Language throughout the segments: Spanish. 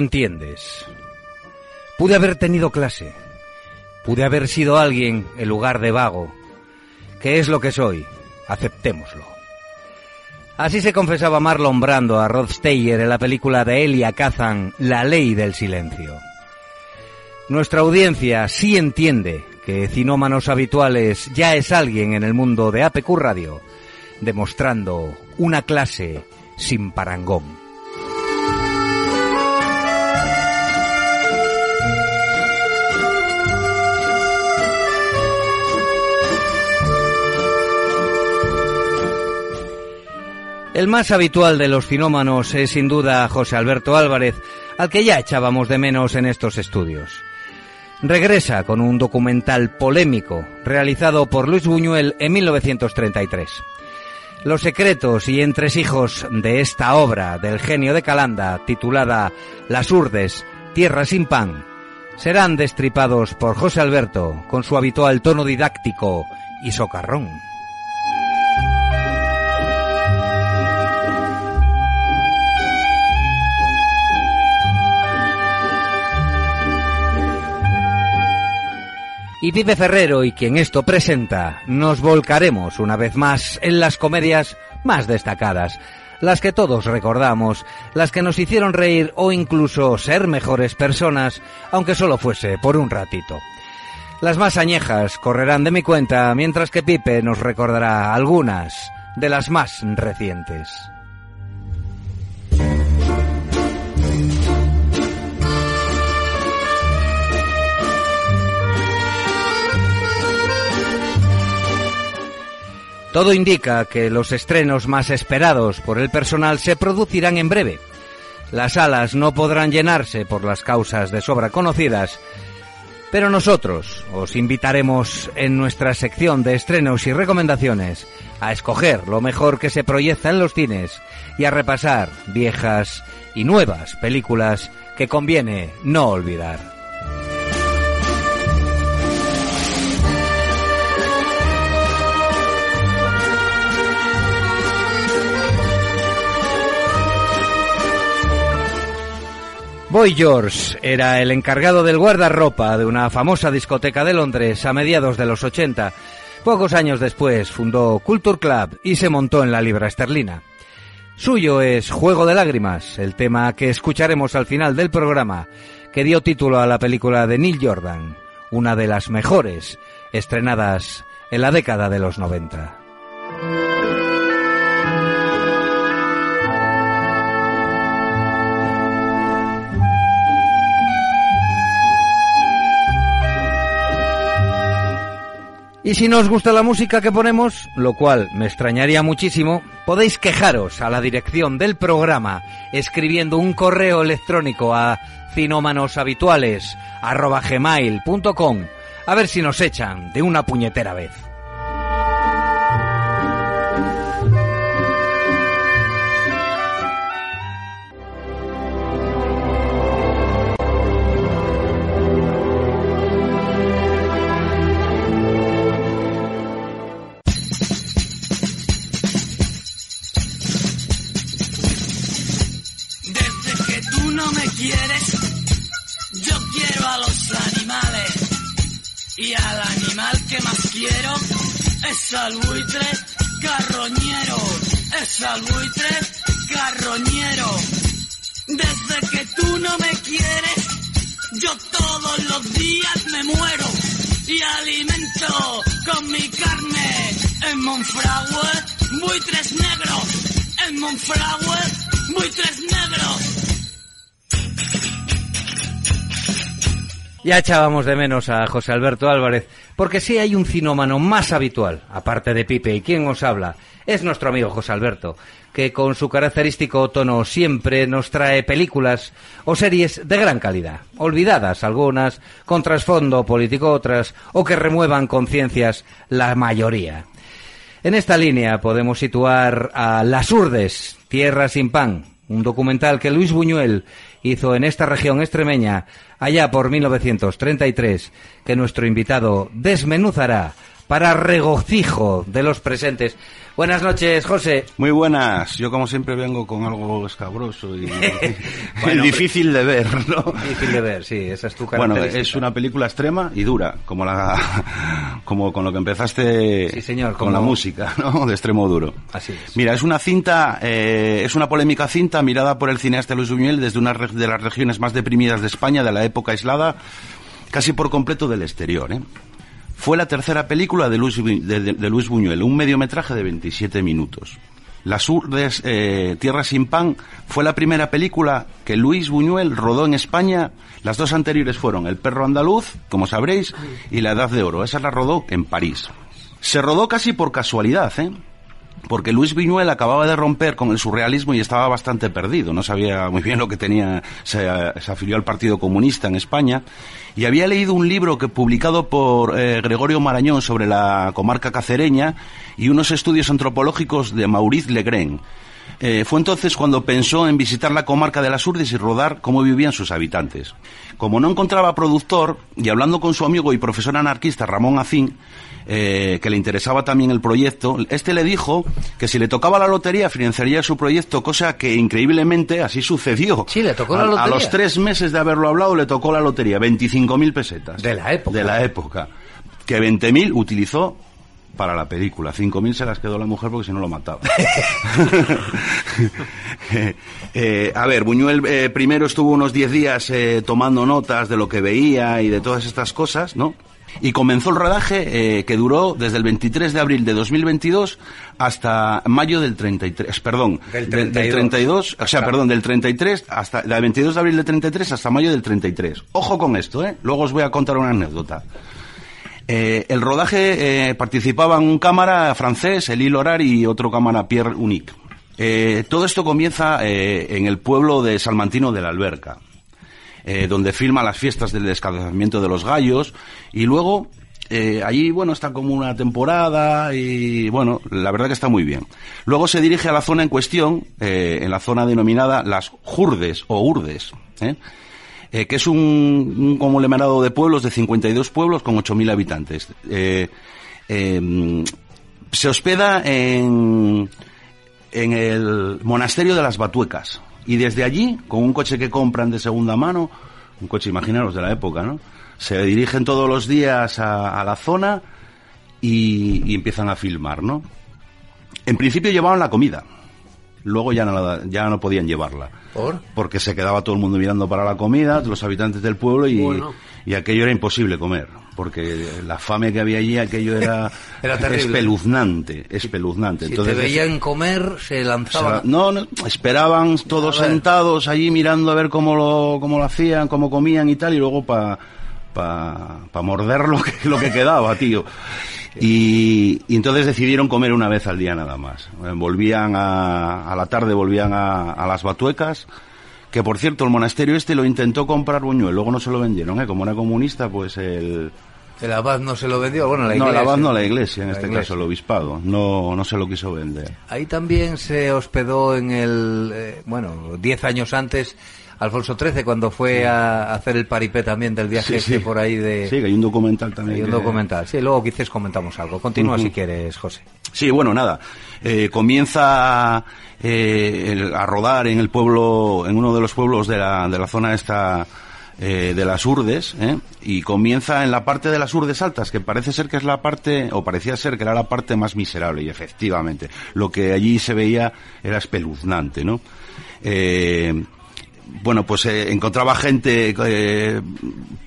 Entiendes. Pude haber tenido clase. Pude haber sido alguien en lugar de vago. ¿Qué es lo que soy? Aceptémoslo. Así se confesaba Marlon Brando a Rod Steyer en la película de Elia Kazan, La ley del silencio. Nuestra audiencia sí entiende que Cinómanos Habituales ya es alguien en el mundo de APQ Radio, demostrando una clase sin parangón. El más habitual de los cinómanos es sin duda José Alberto Álvarez, al que ya echábamos de menos en estos estudios. Regresa con un documental polémico realizado por Luis Buñuel en 1933. Los secretos y entresijos de esta obra del genio de Calanda, titulada Las Urdes, Tierra sin pan, serán destripados por José Alberto con su habitual tono didáctico y socarrón. Y Pipe Ferrero y quien esto presenta, nos volcaremos una vez más en las comedias más destacadas, las que todos recordamos, las que nos hicieron reír o incluso ser mejores personas, aunque solo fuese por un ratito. Las más añejas correrán de mi cuenta, mientras que Pipe nos recordará algunas de las más recientes. Todo indica que los estrenos más esperados por el personal se producirán en breve. Las salas no podrán llenarse por las causas de sobra conocidas, pero nosotros os invitaremos en nuestra sección de estrenos y recomendaciones a escoger lo mejor que se proyecta en los cines y a repasar viejas y nuevas películas que conviene no olvidar. Boy George era el encargado del guardarropa de una famosa discoteca de Londres a mediados de los 80. Pocos años después fundó Culture Club y se montó en la libra esterlina. Suyo es Juego de Lágrimas, el tema que escucharemos al final del programa, que dio título a la película de Neil Jordan, una de las mejores estrenadas en la década de los 90. Y si no os gusta la música que ponemos, lo cual me extrañaría muchísimo, podéis quejaros a la dirección del programa escribiendo un correo electrónico a cinómanoshabituales.com a ver si nos echan de una puñetera vez. Ya echábamos de menos a José Alberto Álvarez, porque sí hay un cinómano más habitual, aparte de Pipe, y quien os habla es nuestro amigo José Alberto, que con su característico tono siempre nos trae películas o series de gran calidad, olvidadas algunas, con trasfondo político otras, o que remuevan conciencias la mayoría. En esta línea podemos situar a Las Urdes, Tierra sin Pan, un documental que Luis Buñuel hizo en esta región extremeña allá por 1933, que nuestro invitado desmenuzará para regocijo de los presentes. Buenas noches, José. Muy buenas. Yo, como siempre, vengo con algo escabroso y, difícil de ver, ¿no? Difícil de ver, sí, esa es tu Bueno, es una película extrema y dura, como la, como con lo que empezaste sí, señor, con la música, ¿no? De extremo duro. Así es. Mira, es una cinta, eh, es una polémica cinta mirada por el cineasta Luis Buñuel desde una de las regiones más deprimidas de España, de la época aislada, casi por completo del exterior, ¿eh? Fue la tercera película de Luis, de, Luis Buñuel, un mediometraje de 27 minutos. Las Urdes, eh, Tierra sin Pan fue la primera película que Luis Buñuel rodó en España. Las dos anteriores fueron El perro andaluz, como sabréis, y La Edad de Oro. Esa la rodó en París. Se rodó casi por casualidad, ¿eh? Porque Luis Buñuel acababa de romper con el surrealismo y estaba bastante perdido, no sabía muy bien lo que tenía, se, afilió al Partido Comunista en España y había leído un libro que publicado por eh, Gregorio Marañón sobre la comarca cacereña y unos estudios antropológicos de Maurice Legren. Eh, fue entonces cuando pensó en visitar la comarca de las Urdes y rodar cómo vivían sus habitantes. Como no encontraba productor, y hablando con su amigo y profesor anarquista Ramón Acín, eh, que le interesaba también el proyecto, este le dijo que si le tocaba la lotería financiaría su proyecto, cosa que increíblemente así sucedió. Sí, le tocó la lotería. A, los tres meses de haberlo hablado le tocó la lotería, 25.000 pesetas. De la época. De la época. Que 20.000 utilizó para la película. 5.000 se las quedó la mujer porque si no lo mataba. Eh, a ver, Buñuel eh, primero estuvo unos 10 días eh, tomando notas de lo que veía y de todas estas cosas, ¿no? Y comenzó el rodaje que duró desde el 23 de abril de 2022 hasta mayo del 33, perdón, del 32, o sea, perdón, del 33 hasta, del 22 de abril del 33 hasta mayo del 33. Ojo con esto, ¿eh? Luego os voy a contar una anécdota. Eh, el rodaje eh, participaban un cámara francés, Elie Lorar, y otro cámara, Pierre Unique. Eh, todo esto comienza en el pueblo de Salmantino de la Alberca, donde filma las fiestas del descalzamiento de los gallos, y luego allí, bueno, está como una temporada y, bueno, la verdad que está muy bien. Luego se dirige a la zona en cuestión, en la zona denominada las Jurdes o Urdes, eh, que es un, un, conglomerado de pueblos, de 52 pueblos con 8.000 habitantes. Eh, em, se hospeda en, en el monasterio de las Batuecas. Y desde allí, con un coche que compran de segunda mano, un coche, imaginaros, de la época, ¿no? Se dirigen todos los días a, a la zona y, y, empiezan a filmar, ¿no? En principio llevaban la comida, luego ya no, ya no podían llevarla. ¿Por? Porque se quedaba todo el mundo mirando para la comida, los habitantes del pueblo, y, y aquello era imposible comer. Porque la fame que había allí, aquello era, era espeluznante, espeluznante. Si Entonces, te veían comer, se lanzaban. no, no, esperaban todos sentados allí mirando a ver cómo lo, cómo lo hacían, cómo comían y tal, y luego para pa, pa morder lo que, lo que quedaba, tío. Y, y, entonces decidieron comer una vez al día nada más. Volvían a, a la tarde, volvían a, a, las batuecas, que por cierto el monasterio este lo intentó comprar Buñuel, luego no se lo vendieron, ¿eh? como era comunista, pues el... El abad no se lo vendió, bueno, la iglesia. No, el abad no, la iglesia, en la este iglesia. caso, el obispado, no, no se lo quiso vender. Ahí también se hospedó en el, eh, bueno, diez años antes, Alfonso XIII cuando fue a hacer el paripé también del viaje sí, este por ahí de... Sí, que hay un documental también. Hay un que... documental, sí, luego quizás comentamos algo. Continúa uh -huh. si quieres, José. Sí, bueno, nada. Eh, comienza eh, el, a rodar en el pueblo, en uno de los pueblos de la, de la zona esta... Eh, de las Urdes, ¿eh? y comienza en la parte de las Urdes altas, que parece ser que es la parte, o parecía ser que era la parte más miserable, y efectivamente, lo que allí se veía era espeluznante, ¿no? Eh, bueno, pues eh, encontraba gente eh,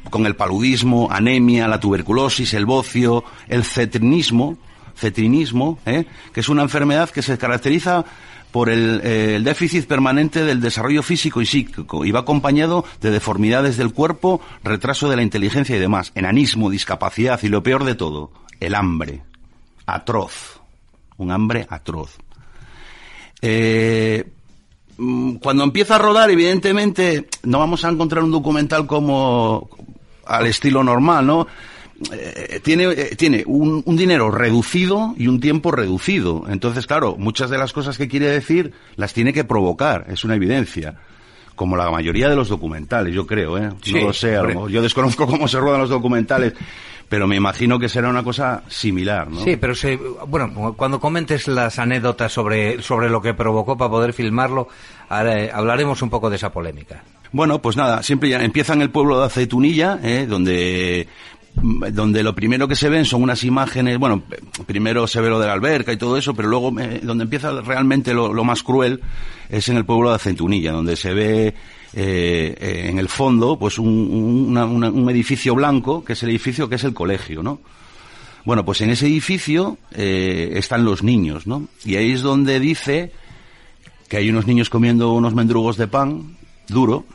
con el paludismo, anemia, la tuberculosis, el bocio, el cetrinismo, cetrinismo, ¿eh? que es una enfermedad que se caracteriza por el, eh, el, déficit permanente del desarrollo físico y psíquico y va acompañado de deformidades del cuerpo, retraso de la inteligencia y demás, enanismo, discapacidad y lo peor de todo, el hambre, atroz, un hambre atroz. Eh, cuando empieza a rodar, evidentemente, no vamos a encontrar un documental como al estilo normal, ¿no? Eh, tiene, eh, tiene un, un, dinero reducido y un tiempo reducido. Entonces, claro, muchas de las cosas que quiere decir las tiene que provocar, es una evidencia. Como la mayoría de los documentales, yo creo, ¿eh? Sí, no lo sé, yo desconozco cómo se ruedan los documentales, pero me imagino que será una cosa similar, ¿no? Sí, pero se, bueno, cuando comentes las anécdotas sobre, sobre lo que provocó para poder filmarlo, hablaremos un poco de esa polémica. Bueno, pues nada, siempre ya empieza en el pueblo de Aceitunilla, ¿eh? donde donde lo primero que se ven son unas imágenes, bueno, primero se ve lo de la alberca y todo eso, pero luego eh, donde empieza realmente lo, lo, más cruel es en el pueblo de Acentunilla, donde se ve eh, en el fondo pues un, una, una, un, edificio blanco, que es el edificio que es el colegio, ¿no? Bueno, pues en ese edificio eh, están los niños, ¿no? Y ahí es donde dice que hay unos niños comiendo unos mendrugos de pan duro,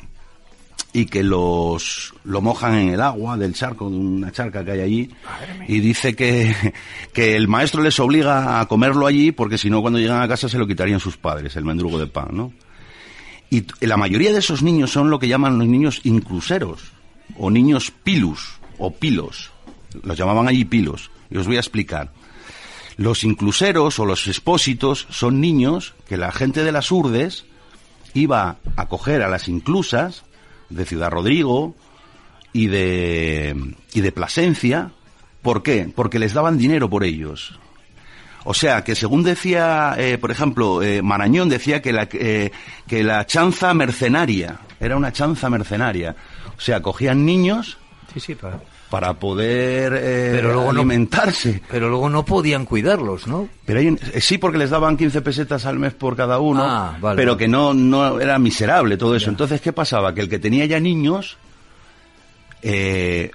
y que los lo mojan en el agua del charco, de una charca que hay allí, y dice que, que el maestro les obliga a comerlo allí porque si no cuando llegan a casa se lo quitarían sus padres, el mendrugo de pan, ¿no? Y la mayoría de esos niños son lo que llaman los niños incluseros, o niños pilus, o pilos. Los llamaban allí pilos. Y os voy a explicar. Los incluseros o los expósitos son niños que la gente de las urdes iba a coger a las inclusas de Ciudad Rodrigo y de, y de Plasencia. ¿Por qué? Porque les daban dinero por ellos. O sea, que según decía, eh, por ejemplo, eh, Marañón decía que la, eh, que la chanza mercenaria, era una chanza mercenaria. O sea, cogían niños sí, sí, para, para poder pero luego alimentarse. No, pero luego no podían cuidarlos, ¿no? Pero hay, sí, porque les daban 15 pesetas al mes por cada uno, ah, vale, pero que no, no era miserable todo eso. Ya. Entonces, ¿qué pasaba? Que el que tenía ya niños, eh,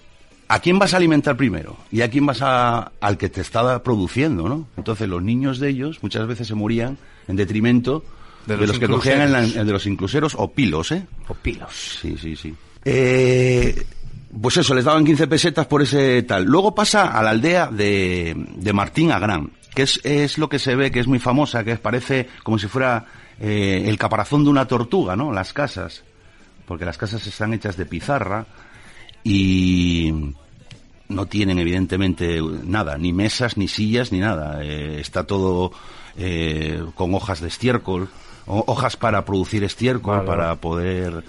¿a quién vas a alimentar primero? ¿Y a quién vas a, al que te estaba produciendo, no? Entonces, los niños de ellos muchas veces se morían en detrimento de, De los, que cogían en la- de los incluseros o pilos, ¿eh? O pilos. Sí, sí, sí. Eh, pues eso, les daban 15 pesetas por ese tal. Luego pasa a la aldea de, de Martín Agrán, que es, es lo que se ve que es muy famosa, que parece como si fuera eh, el caparazón de una tortuga, ¿no? Las casas. Porque las casas están hechas de pizarra y no tienen evidentemente nada, ni mesas, ni sillas, ni nada. Eh, está todo eh, con hojas de estiércol, o- hojas para producir estiércol, Vale, para poder...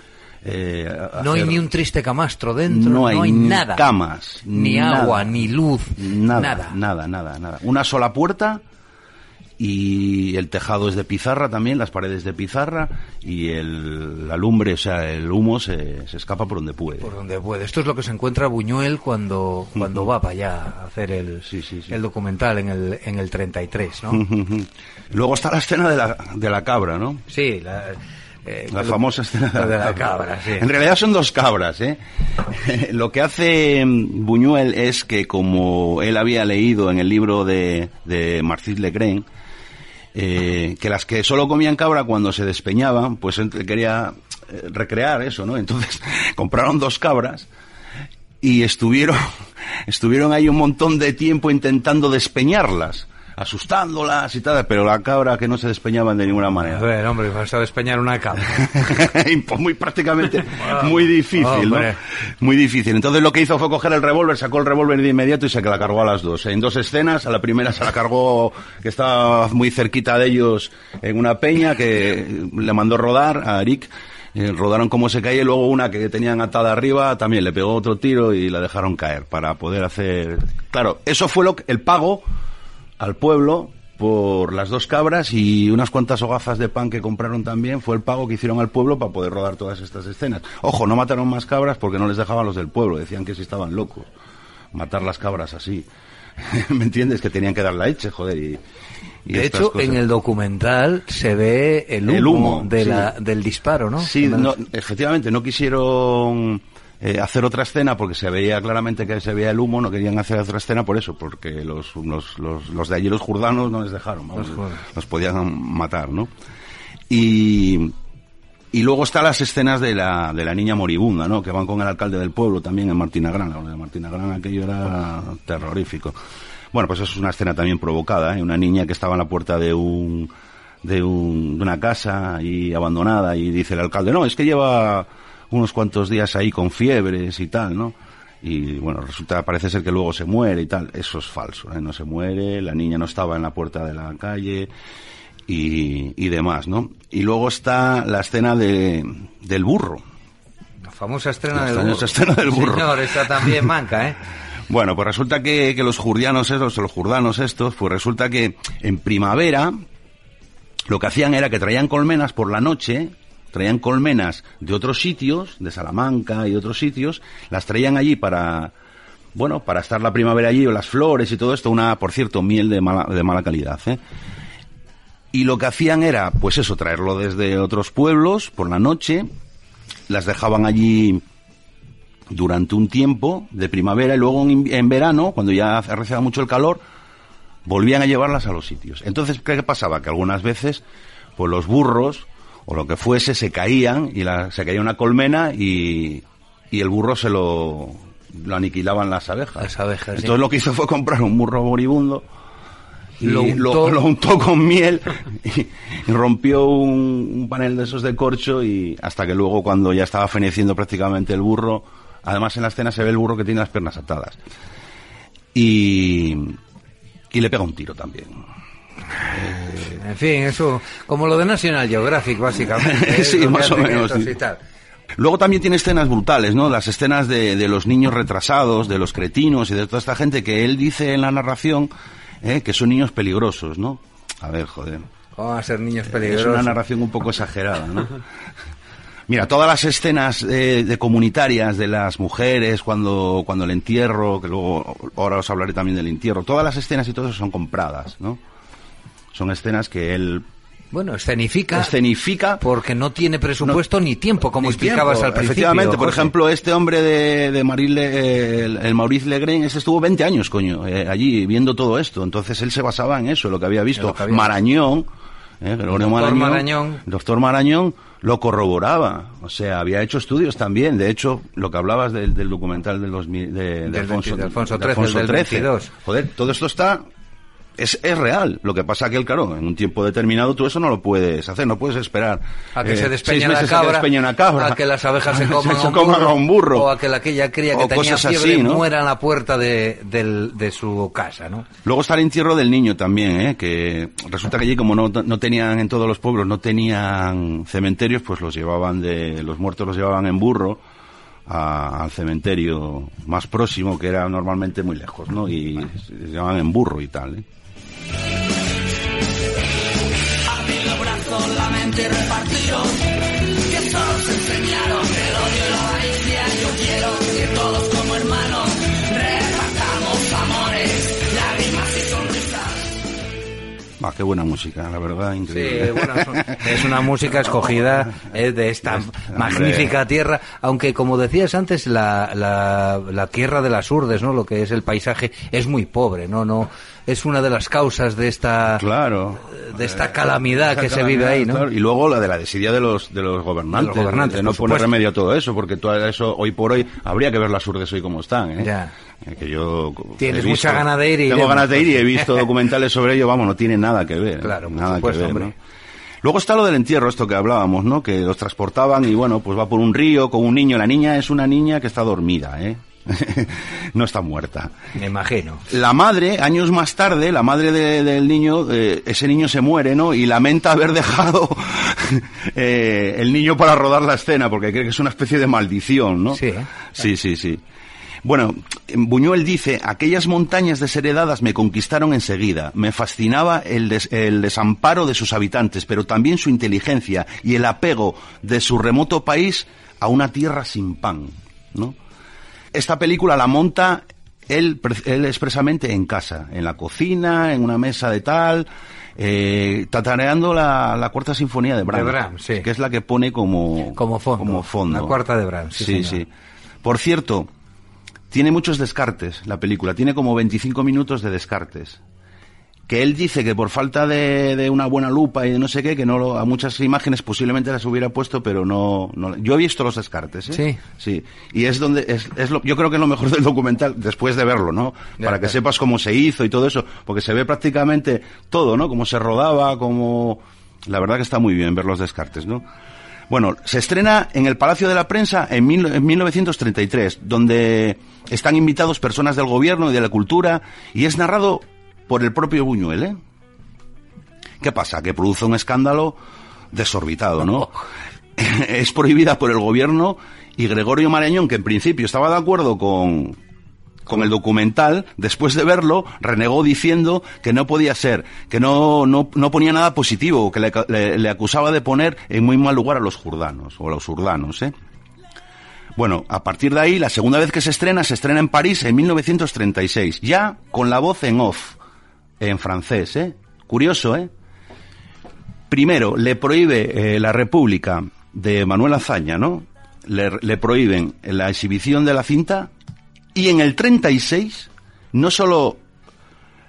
eh, No hay ni un triste camastro dentro, no hay, ni nada. camas, Ni nada. agua, ni luz, nada, nada. nada, nada, nada. Una sola puerta y el tejado es de pizarra también, las paredes de pizarra y el, la lumbre, o sea, el humo se, se escapa por donde puede. Por donde puede. Esto es lo que se encuentra Buñuel cuando, cuando va para allá a hacer el, Sí, sí, sí. el documental en el, en el 33, ¿no? Luego está la escena de la, de la cabra, ¿no? sí, la, eh, La famosa escena de la cabra, sí. En realidad son dos cabras, ¿eh? Lo que hace mm, Buñuel es que como él había leído en el libro de, de Marcis Legren, eh, que las que solo comían cabra cuando se despeñaban, pues quería eh, recrear eso, ¿no? Entonces compraron dos cabras y estuvieron, estuvieron ahí un montón de tiempo intentando despeñarlas, asustándolas y tal, pero la cabra que no se despeñaban de ninguna manera. A ver, hombre, vas a despeñar una cabra. Pues muy prácticamente muy difícil, ¿no? Muy difícil. Entonces lo que hizo fue coger el revólver, sacó el revólver de inmediato y se la cargó a las dos. En dos escenas, a la primera se la cargó que estaba muy cerquita de ellos en una peña que le mandó rodar a Eric. Eh, rodaron como se caía y luego una que tenían atada arriba también le pegó otro tiro y la dejaron caer para poder hacer... Claro, eso fue lo que, el pago al pueblo por las dos cabras y unas cuantas hogazas de pan que compraron también fue el pago que hicieron al pueblo para poder rodar todas estas escenas. Ojo, no mataron más cabras porque no les dejaban los del pueblo, decían que si estaban locos matar las cabras así. ¿Me entiendes? Que tenían que dar la leche, joder. Y, y De hecho, cosas. en el documental se ve el humo, El humo, de sí. la, del disparo, ¿no? Sí, no, efectivamente, no quisieron eh, hacer otra escena porque se veía claramente que se veía el humo, no querían hacer otra escena por eso, porque los, los, los, los de allí, los jurdanos, no les dejaron, vamos, Los podían matar, ¿no? Y, y luego están las escenas de la, de la niña moribunda, ¿no? Que van con el alcalde del pueblo también en Martina Grana. Lo de Martina Grana aquello era terrorífico. Bueno, pues es una escena también provocada, ¿eh? Una niña que estaba en la puerta de un, de, un, de una casa y abandonada y dice el alcalde, no, es que lleva unos cuantos días ahí con fiebres y tal, ¿no? Y bueno, resulta, parece ser que luego se muere y tal. Eso es falso, ¿eh? No se muere, la niña no estaba en la puerta de la calle y, y demás, ¿no? Y luego está la escena de, del burro. La famosa escena, La del, famosa burro. escena del burro. Señor, esa también manca, ¿eh? Bueno, pues resulta que, que los jurdianos estos, los jurdanos estos, pues resulta que en primavera lo que hacían era que traían colmenas por la noche, traían colmenas de otros sitios, de Salamanca y otros sitios, las traían allí para, bueno, para estar la primavera allí, o las flores y todo esto, una, por cierto, miel de mala, de mala calidad, ¿eh? Y lo que hacían era, pues eso, traerlo desde otros pueblos por la noche, las dejaban allí durante un tiempo de primavera y luego en, en verano, cuando ya arreciaba mucho el calor, volvían a llevarlas a los sitios. Entonces, ¿qué pasaba? Que algunas veces, pues los burros o lo que fuese se caían y la- se caía una colmena y, y el burro se lo, lo aniquilaban las abejas. Las abejas, sí. Entonces lo que hizo fue comprar un burro moribundo y Lo lo untó. lo, untó con miel y, y rompió un, un panel de esos de corcho y hasta que luego cuando ya estaba feneciendo prácticamente el burro, además en la escena se ve el burro que tiene las piernas atadas. Y, y le pega un tiro también. En fin, eso, como lo de National Geographic, básicamente. ¿eh? Sí, más o menos, y tal. Luego también tiene escenas brutales, ¿no? Las escenas de, de los niños retrasados, de los cretinos y de toda esta gente que él dice en la narración ¿eh? que son niños peligrosos, ¿no? A ver, joder. ¿Cómo van a ser niños Es peligrosos? una narración un poco exagerada, ¿no? Mira, todas las escenas eh, de comunitarias de las mujeres cuando, cuando el entierro, que luego ahora os hablaré también del entierro, todas las escenas y todo eso son compradas, ¿no? Son escenas que él Bueno, escenifica. escenifica Porque no tiene presupuesto ni tiempo, como Ni explicabas tiempo. al principio. Efectivamente, por José. ejemplo, este hombre de, de el, el Maurice Legren, ese estuvo 20 años, coño, eh, allí viendo todo esto. Entonces él se basaba en eso, lo que había visto. lo que había Marañón, eh, Gregorio Doctor Marañón, Marañón. doctor Marañón lo corroboraba. O sea, había hecho estudios también. De hecho, lo que hablabas del, del documental del 2000, de, de Del Alfonso, 20, de Alfonso XIII, el del XIII. 22. Joder, todo esto está es, es real. Lo que pasa que, él, claro, en un tiempo determinado tú eso no lo puedes hacer, no puedes esperar. A que eh, se despeñe la meses a que cabra, una cabra. a que las abejas se coman, se a, un coman burro, a un burro. o a que la, aquella cría que tenía fiebre así, ¿no? muera en la puerta de, del- de su casa, ¿no? Luego está el entierro del niño también, ¿eh? que resulta que allí como no, no tenían en todos los pueblos, no tenían cementerios, pues los llevaban de, los muertos los llevaban en burro a- al cementerio más próximo, que era normalmente muy lejos, ¿no? Y se llevaban en burro y tal, ¿eh? Y repartiros. Que solo os enseñaron el odio y la avaricia. Yo quiero que todos como hermanos repartamos amores, lágrimas y sonrisas. Ah, qué buena música, la verdad, Sí, increíble. bueno, es un- es una música escogida eh, de esta magnífica tierra, aunque como decías antes, la, la, la tierra de las urdes, ¿no? Lo que es el paisaje es muy pobre, ¿no? No es una de las causas de esta Claro. de esta calamidad que se vive ahí, ¿no? Claro, Y luego la de la desidia de los de los gobernantes, De los gobernantes, de no poner remedio a todo eso, porque todo eso hoy por hoy habría que ver las urdes hoy como están, ¿eh? Ya. Eh, Que yo Tienes mucha visto- gana de ir y Tengo iremos. ganas de ir y he visto documentales sobre ello, vamos, no tiene nada que ver. Claro, nada supuesto, que ver, hombre. ¿no? Luego está lo del entierro, esto que hablábamos, ¿no? Que los transportaban y bueno, pues va por un río con un niño. La niña es una niña que está dormida, ¿eh? no está muerta. Me imagino. La madre, años más tarde, la madre de- del niño, eh, ese niño se muere, ¿no? Y lamenta haber dejado eh, el niño para rodar la escena, porque cree que es una especie de maldición, ¿no? Sí, ¿eh? Sí, sí, sí. Bueno, Buñuel dice, aquellas montañas desheredadas me conquistaron enseguida. Me fascinaba el, des- el desamparo de sus habitantes, pero también su inteligencia y el apego de su remoto país a una tierra sin pan, ¿no? Esta película la monta él, él expresamente en casa, en la cocina, en una mesa de tal, eh, tatareando la, la cuarta sinfonía de Brahms, Brahms, sí. que es la que pone como, Como fondo. como fondo. La cuarta de Brahms, sí, sí, sí. Por cierto, tiene muchos descartes la película, tiene como 25 minutos de descartes. Que él dice que por falta de, de una buena lupa y de no sé qué, que no lo- a muchas imágenes posiblemente las hubiera puesto, pero no, no- yo he visto los descartes, ¿eh? Sí. Sí. Y es donde, es, es lo, yo creo que es lo mejor del documental, después de verlo, ¿no? Ya, Para que claro. sepas cómo se hizo y todo eso, porque se ve prácticamente todo, ¿no? Cómo se rodaba, cómo, la verdad que está muy bien ver los descartes, ¿no? Bueno, se estrena en el Palacio de la Prensa en, mil- en 1933, donde están invitados personas del gobierno y de la cultura, y es narrado por el propio Buñuel, ¿eh? ¿Qué pasa? Que produce un escándalo desorbitado, ¿no? es prohibida por el gobierno y Gregorio Marañón, que en principio estaba de acuerdo con, con el documental, después de verlo, renegó diciendo que no podía ser, que no, no, no ponía nada positivo, que le, le- acusaba de poner en muy mal lugar a los jurdanos, o a los urdanos, ¿eh? Bueno, a partir de ahí, la segunda vez que se estrena, se estrena en París en 1936, ya con la voz en off, en francés, ¿eh? Curioso, ¿eh? Primero, le prohíbe eh, la República de Manuel Azaña, ¿no? Le, le prohíben la exhibición de la cinta y en el 36 no solo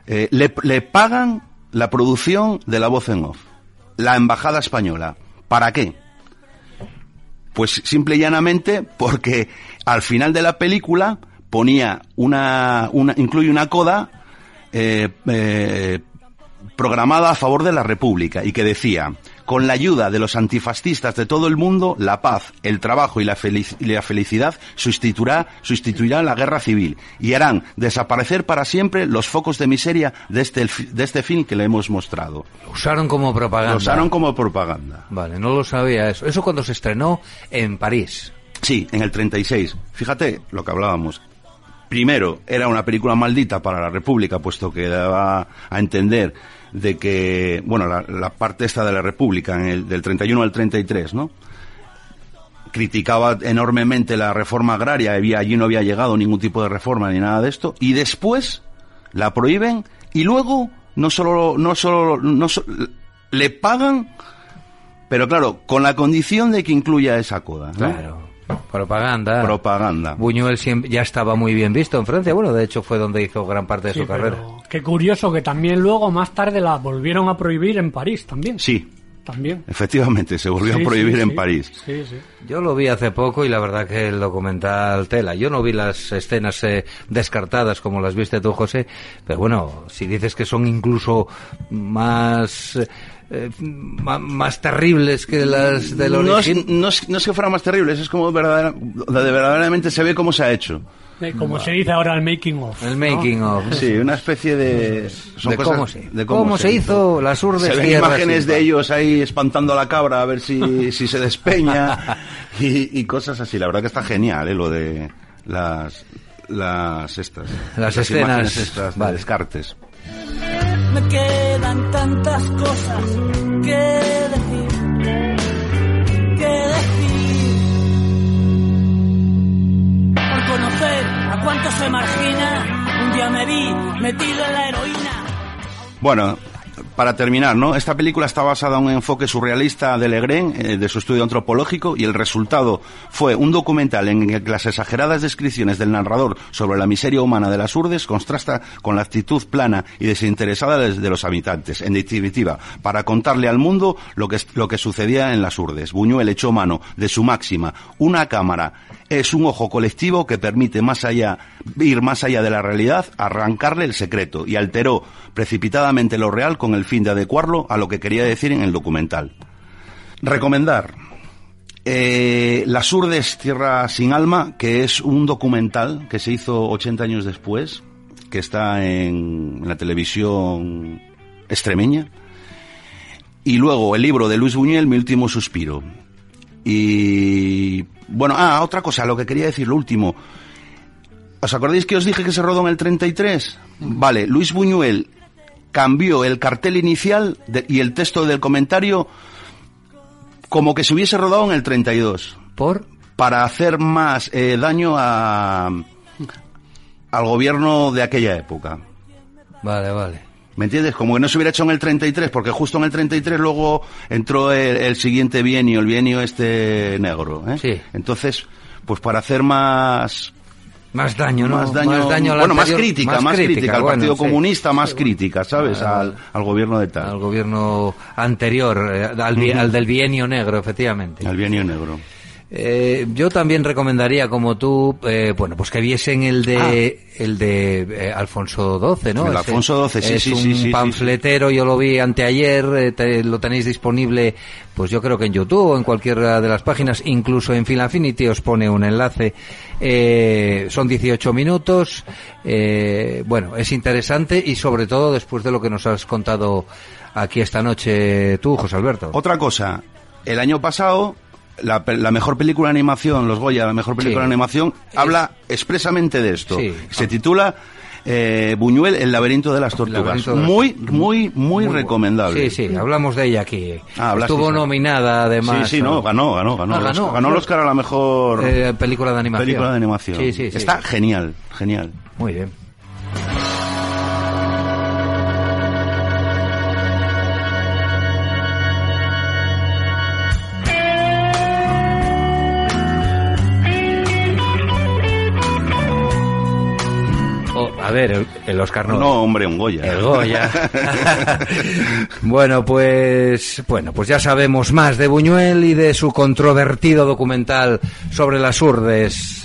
eh, le, le pagan la producción de la voz en off, la embajada española. ¿Para qué? Pues simple y llanamente porque al final de la película ponía una, una incluye una coda eh, eh, programada a favor de la República y que decía, con la ayuda de los antifascistas de todo el mundo, la paz, el trabajo y la, felic- y la felicidad sustituirá, sustituirá la guerra civil y harán desaparecer para siempre los focos de miseria de este, de este film que le hemos mostrado. Lo usaron como propaganda. Lo usaron como propaganda. Vale, no lo sabía eso. Eso cuando se estrenó en París. Sí, en el 36. Fíjate lo que hablábamos. Primero, era una película maldita para la República, puesto que daba a entender de que, bueno, la, parte esta de la República, en el, del 31 al 33, ¿no? Criticaba enormemente la reforma agraria, había, allí no había llegado ningún tipo de reforma ni nada de esto, y después la prohíben, y luego no solo, no solo, no le pagan, pero claro, con la condición de que incluya esa coda. Claro. Propaganda. Propaganda. Buñuel siempre, ya estaba muy bien visto en Francia. Bueno, de hecho fue donde hizo gran parte de Sí, su carrera. Qué curioso que también luego, más tarde, la volvieron a prohibir en París también. Sí, También. efectivamente, se volvió Sí, a prohibir sí, en sí. París. Sí, sí. Yo lo vi hace poco y la verdad que el documental tela. Yo no vi las escenas eh, descartadas como las viste tú, José, pero bueno, si dices que son incluso más eh, eh, ma- más terribles que las del No es, origen. no, es, no es que fuera más terrible, es como verdadera, verdaderamente se ve cómo se ha hecho. Eh, Como se dice ahora el making of. El ¿no? making of. Sí, una especie de... son De cosas- cómo se- de cómo se hizo las Se ven imágenes sin de ellos ahí espantando a la cabra a ver si, si se despeña y, y cosas así. La verdad que está genial, ¿eh? Lo de las... Las estas. Las imágenes escenas, estas de vale. descartes. Me quedan tantas cosas que decir, que decir. Por conocer a cuánto se margina, un día me vi metido en la heroína. Bueno, para terminar, ¿no? Esta película está basada en un enfoque surrealista de Legren, eh, de su estudio antropológico, y el resultado fue un documental en el que las exageradas descripciones del narrador sobre la miseria humana de las urdes contrasta con la actitud plana y desinteresada de, los habitantes. En definitiva, para contarle al mundo lo que, lo que sucedía en las urdes. Buñuel echó mano de su máxima. Una cámara es un ojo colectivo que permite más allá, ir más allá de la realidad, arrancarle el secreto y alteró precipitadamente lo real con el fin de adecuarlo a lo que quería decir en el documental. Recomendar. Eh, Las Urdes, Tierra sin Alma, que es un documental que se hizo 80 años después, que está en, en la televisión extremeña. Y luego el libro de Luis Buñuel, Mi último suspiro. Y bueno, ah, otra cosa, lo que quería decir, lo último. ¿Os acordáis que os dije que se rodó en el 33? Vale, Luis Buñuel cambió el cartel inicial de- y el texto del comentario como que se hubiese rodado en el 32 Por para hacer más eh, daño a, al gobierno de aquella época. Vale, vale. ¿Me entiendes? Como que no se hubiera hecho en el 33, porque justo en el 33 luego entró el, el siguiente bienio, el bienio este negro. ¿eh? Sí. Entonces, pues para hacer más Más daño, ¿no? Más daño, Más daño a la bueno, más anterior- crítica, más más, crítica, crítica, al bueno, Partido sí. Comunista, más crítica, ¿sabes? Al, al gobierno de tal, Al gobierno anterior, eh, al, al del bienio negro, efectivamente. al bienio negro. Eh, yo también recomendaría, como tú, eh, bueno, pues que viesen el de el de eh, Alfonso XII, ¿no? El Alfonso XII, sí, es sí, un sí, sí, sí, panfletero, yo lo vi anteayer, eh, te- lo tenéis disponible, pues yo creo que en YouTube o en cualquiera de las páginas, incluso en Filafinity os pone un enlace. Eh, son 18 minutos, eh, bueno, es interesante y sobre todo después de lo que nos has contado aquí esta noche tú, José Alberto. Otra cosa, el año pasado, la, la mejor película de animación, Los Goya, la mejor película Sí. de animación, Es- habla expresamente de esto. Sí. Se titula eh, Buñuel, El laberinto de las tortugas. las muy, muy, muy, recomendable. Sí, sí, hablamos de ella aquí. Ah, Estuvo nominada además. Sí, sí, no, ganó, ganó, ganó. Ah, ganó. Ganó el Oscar a la mejor Eh, película de animación. película de animación. Sí, sí. Está genial, genial. Muy bien. Ver, el, Oscar no. No, hombre, un Goya. El Goya. bueno, pues bueno, pues ya sabemos más de Buñuel y de su controvertido documental sobre las urdes.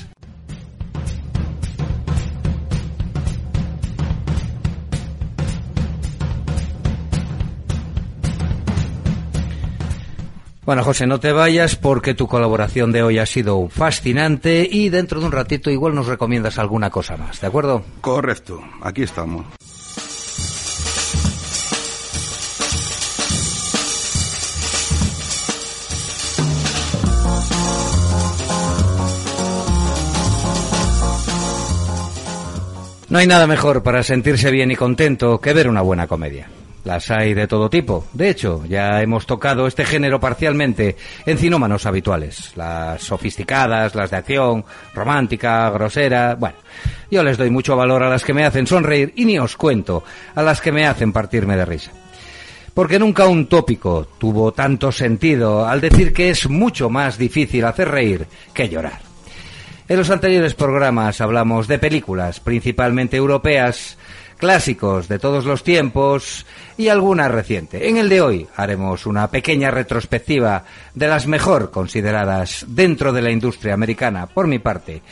Bueno, José, no te vayas porque tu colaboración de hoy ha sido fascinante y dentro de un ratito igual nos recomiendas alguna cosa más, ¿de acuerdo? Correcto, aquí estamos. No hay nada mejor para sentirse bien y contento que ver una buena comedia. Las hay de todo tipo. De hecho, ya hemos tocado este género parcialmente en cinómanos habituales. Las sofisticadas, las de acción, romántica, grosera. Bueno, yo les doy mucho valor a las que me hacen sonreír y ni os cuento a las que me hacen partirme de risa. Porque nunca un tópico tuvo tanto sentido al decir que es mucho más difícil hacer reír que llorar. En los anteriores programas hablamos de películas, principalmente europeas, clásicos de todos los tiempos y alguna reciente. En el de hoy haremos una pequeña retrospectiva de las mejor consideradas dentro de la industria americana, por mi parte.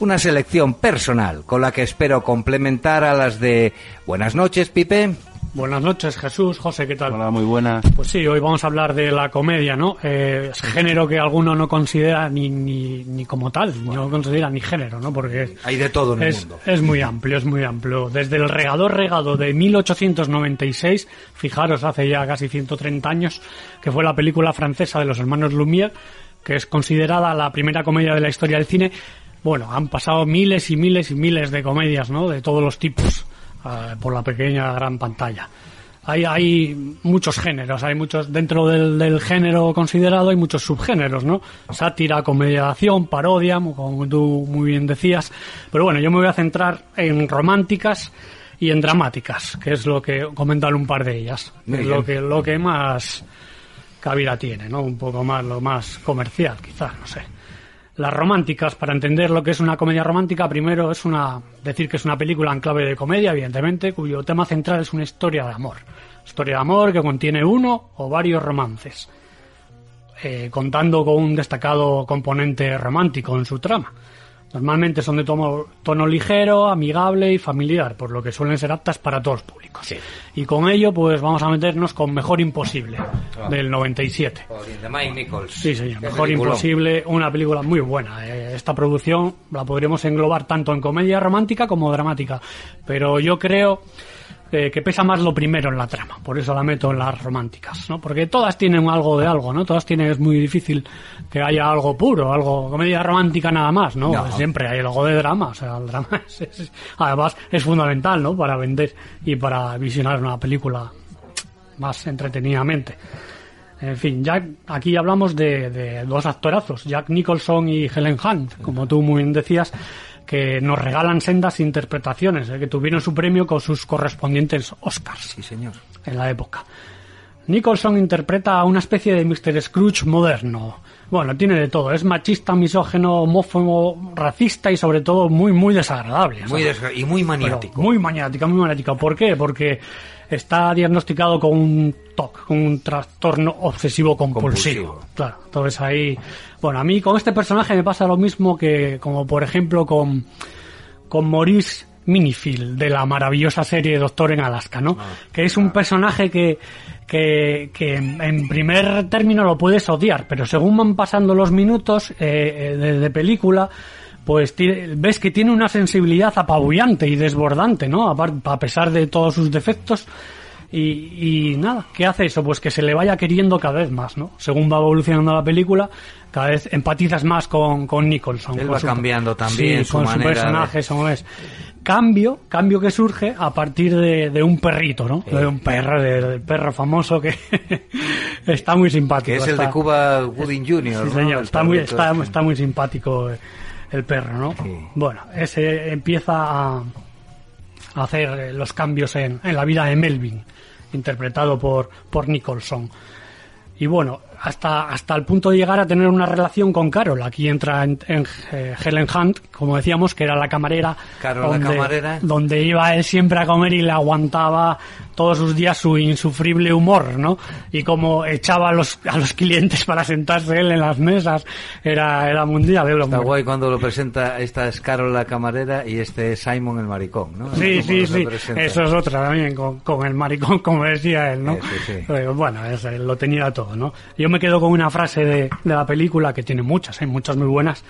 Una selección personal con la que espero complementar a las de Buenas noches, Pipe. Buenas noches, Jesús, José, ¿qué tal? Hola, muy buena. Pues sí, hoy vamos a hablar de la comedia, ¿no? Eh, es género que alguno no considera ni, ni, ni como tal, no considera ni género, ¿no? Porque Hay de todo en el es, mundo. es muy amplio, es muy amplio. Desde el regador regado de 1896, fijaros, hace ya casi 130 años, que fue la película francesa de los hermanos Lumière, que es considerada la primera comedia de la historia del cine. Bueno, han pasado miles y miles y miles de comedias, ¿no? De todos los tipos, eh, por la pequeña gran pantalla. Hay, hay muchos géneros, hay muchos, dentro del, del género considerado hay muchos subgéneros, ¿no? Sátira, comedia de acción, parodia, como tú muy bien decías. Pero bueno, yo me voy a centrar en románticas y en dramáticas, que es lo que comentan un par de ellas. Es lo que, lo que más cabida tiene, ¿no? Un poco más, lo más comercial, quizás, no sé. Las románticas, para entender lo que es una comedia romántica, primero es una decir que es una película en clave de comedia, evidentemente, cuyo tema central es una historia de amor. Historia de amor que contiene uno o varios romances, eh, contando con un destacado componente romántico en su trama. Normalmente son de tono, tono ligero, amigable y familiar, por lo que suelen ser aptas para todos los públicos. Y con ello, pues vamos a meternos con Mejor Imposible, del 97. De Mike Nichols. Sí, señor. Mejor. Imposible, una película muy buena. Eh, Esta producción la podríamos englobar tanto en comedia romántica como dramática. Pero yo creo eh, que pesa más lo primero en la trama. Por eso la meto en las románticas, ¿no? Porque todas tienen algo de algo, ¿no? Todas tienen, es muy difícil que haya algo puro, algo, comedia romántica nada más, ¿no? No. Siempre hay algo de drama. O sea, el drama es, es- además es fundamental, ¿no? Para vender y para visionar una película más entretenidamente. En fin, Jack, aquí hablamos de, de dos actorazos, Jack Nicholson y Helen Hunt, como tú muy bien decías, que nos regalan sendas interpretaciones, eh, que tuvieron su premio con sus correspondientes Oscars Sí, señor. en la época. Nicholson interpreta a una especie de Mr. Scrooge moderno, Bueno, tiene de todo. Es machista, misógeno, homófobo, racista y sobre todo muy, muy desagradable. Muy desgra- y muy Pero maniático. muy maniática, muy maniática. ¿Por qué? Porque está diagnosticado con un TOC, con un trastorno obsesivo compulsivo. Compulsivo. Claro, entonces ahí... Bueno, a mí con este personaje me pasa lo mismo que como por ejemplo con, con Maurice Minifield de la maravillosa serie Doctor en Alaska, ¿no? Ah, que es un personaje que, que, que en primer término lo puedes odiar, pero según van pasando los minutos eh, eh, de, de película, pues ves que tiene una sensibilidad apabullante y desbordante, ¿no? A, pesar de todos sus defectos. Y, y nada, ¿qué hace eso? Pues que se le vaya queriendo cada vez más, ¿no? Según va evolucionando la película, cada vez empatizas más con, con Nicholson. Él con va cambiando también sí, su con manera su de- personaje, eso es. Cambio, cambio que surge a partir de, de un perrito, ¿no? De un perro, de- del perro famoso que está muy simpático. Que es el está- de Cuba Wooding Jr. Sí, señor, está muy, está, este. está muy simpático eh, el perro, ¿no? Sí. Bueno, ese empieza a, a hacer eh, los cambios en, en la vida de Melvin, interpretado por, por Nicholson. Y bueno, hasta, hasta el punto de llegar a tener una relación con Carol. Aquí entra en, en, eh, Helen Hunt, como decíamos, que era la camarera. Carol, la camarera. Donde iba él siempre a comer y le aguantaba todos sus días su insufrible humor, ¿no? Y como echaba a los, a los clientes para sentarse él en las mesas, era, era mundial. el Está guay cuando lo presenta, esta es Carol la camarera y este es Simon el maricón, ¿no? Sí, sí, sí. Eso es otra también, con, con el maricón, como decía él, ¿no? Eh, sí, sí. Pero bueno, es- lo tenía todo, ¿no? Yo me quedo con una frase de, de la película, que tiene muchas, hay muchas muy buenas,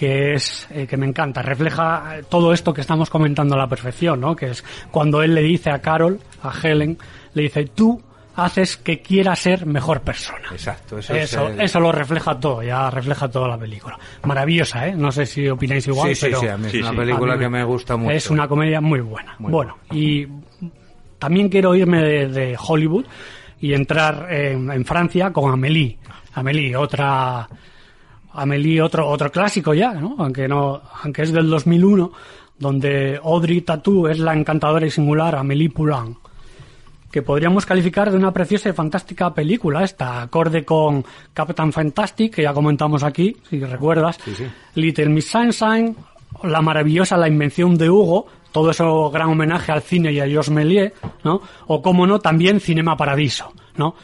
que es, eh, que me encanta, refleja todo esto que estamos comentando a la perfección, ¿no? Que es cuando él le dice a Carol, a Helen, le dice, tú haces que quiera ser mejor persona. Exacto, eso, Eso, es el- eso lo refleja todo, ya refleja toda la película. Maravillosa, ¿eh? No sé si opináis igual, Sí, sí, pero sí, a mí es Sí, una sí. película a mí que me gusta mucho. Es una comedia muy buena. Muy bueno, y también quiero irme de, de Hollywood y entrar en, en Francia con Amélie. Amélie, otra Amélie, otro otro clásico ya, ¿no? Aunque no, aunque es del 2001, donde Audrey Tatou es la encantadora y singular Amélie Poulain que podríamos calificar de una preciosa y fantástica película, esta acorde con Captain Fantastic, que ya comentamos aquí, si recuerdas, Little Miss Sunshine, la maravillosa La invención de Hugo, todo eso gran homenaje al cine y a Georges Méliès, ¿no? O como no, también Cinema Paradiso, ¿no?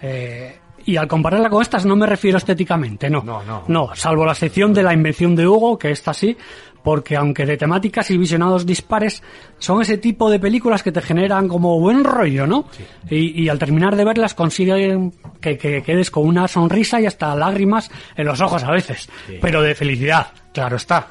Eh, y al compararla con estas no me refiero estéticamente, no. No, no. No, salvo la sección de la invención de Hugo, que esta sí, porque aunque de temáticas y visionados dispares, son ese tipo de películas que te generan como buen rollo, ¿no? Y, y al terminar de verlas consiguen que, que quedes con una sonrisa y hasta lágrimas en los ojos a veces, pero de felicidad, claro está.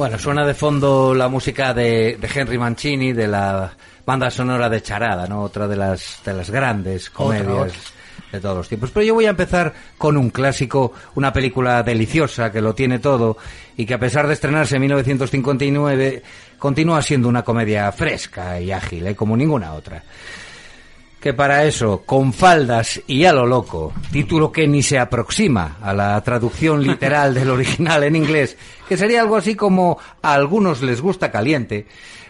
Bueno, suena de fondo la música de, de Henry Mancini, de la banda sonora de Charada, ¿no? Otra de las, de las grandes comedias otra. de todos los tiempos. Pero yo voy a empezar con un clásico, una película deliciosa que lo tiene todo y que a pesar de estrenarse en 1959 continúa siendo una comedia fresca y ágil, ¿eh? como ninguna otra que para eso, con faldas y a lo loco, título que ni se aproxima a la traducción literal del original en inglés, que sería algo así como a algunos les gusta caliente,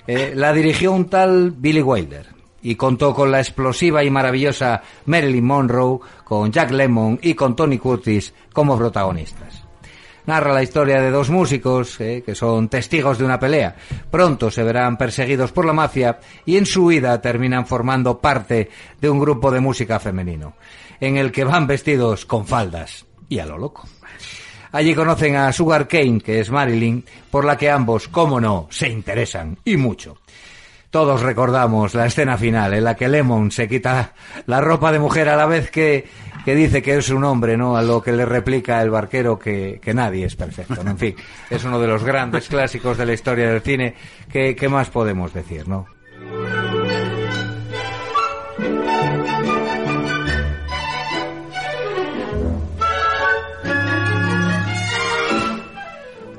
eh, la dirigió un tal Billy Wilder y contó con la explosiva y maravillosa Marilyn Monroe, con Jack Lemmon y con Tony Curtis como protagonistas narra la historia de dos músicos eh, que son testigos de una pelea. Pronto se verán perseguidos por la mafia y en su huida terminan formando parte de un grupo de música femenino, en el que van vestidos con faldas y a lo loco. Allí conocen a Sugar Kane, que es Marilyn, por la que ambos, como no, se interesan y mucho. Todos recordamos la escena final en la que Lemon se quita la ropa de mujer a la vez que, que dice que es un hombre, ¿no? A lo que le replica el barquero que, que nadie es perfecto, ¿no? En fin, es uno de los grandes clásicos de la historia del cine. ¿Qué, qué más podemos decir, no?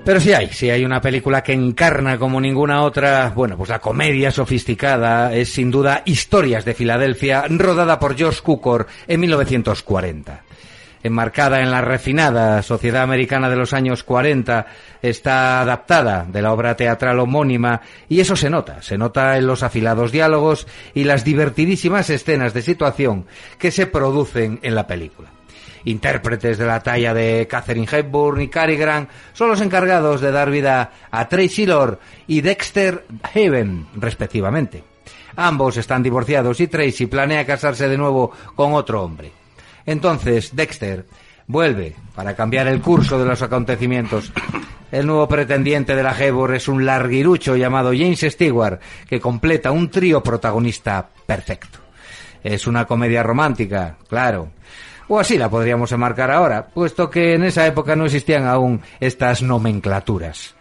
Pero sí hay, sí hay una película que encarna como ninguna otra, bueno, pues la comedia sofisticada es sin duda Historias de Filadelfia, rodada por Josh Cukor en 1940. enmarcada en la refinada sociedad americana de los años 40, está adaptada de la obra teatral homónima y eso se nota, se nota en los afilados diálogos y las divertidísimas escenas de situación que se producen en la película. Intérpretes de la talla de Catherine Hepburn y Cary Grant son los encargados de dar vida a Tracy Lord y Dexter Haven, respectivamente. Ambos están divorciados y Tracy planea casarse de nuevo con otro hombre. Entonces Dexter vuelve para cambiar el curso de los acontecimientos. El nuevo pretendiente de la Hebor es un larguirucho llamado James Stewart, que completa un trío protagonista perfecto. Es una comedia romántica, claro. O así la podríamos enmarcar ahora, puesto que en esa época no existían aún estas nomenclaturas.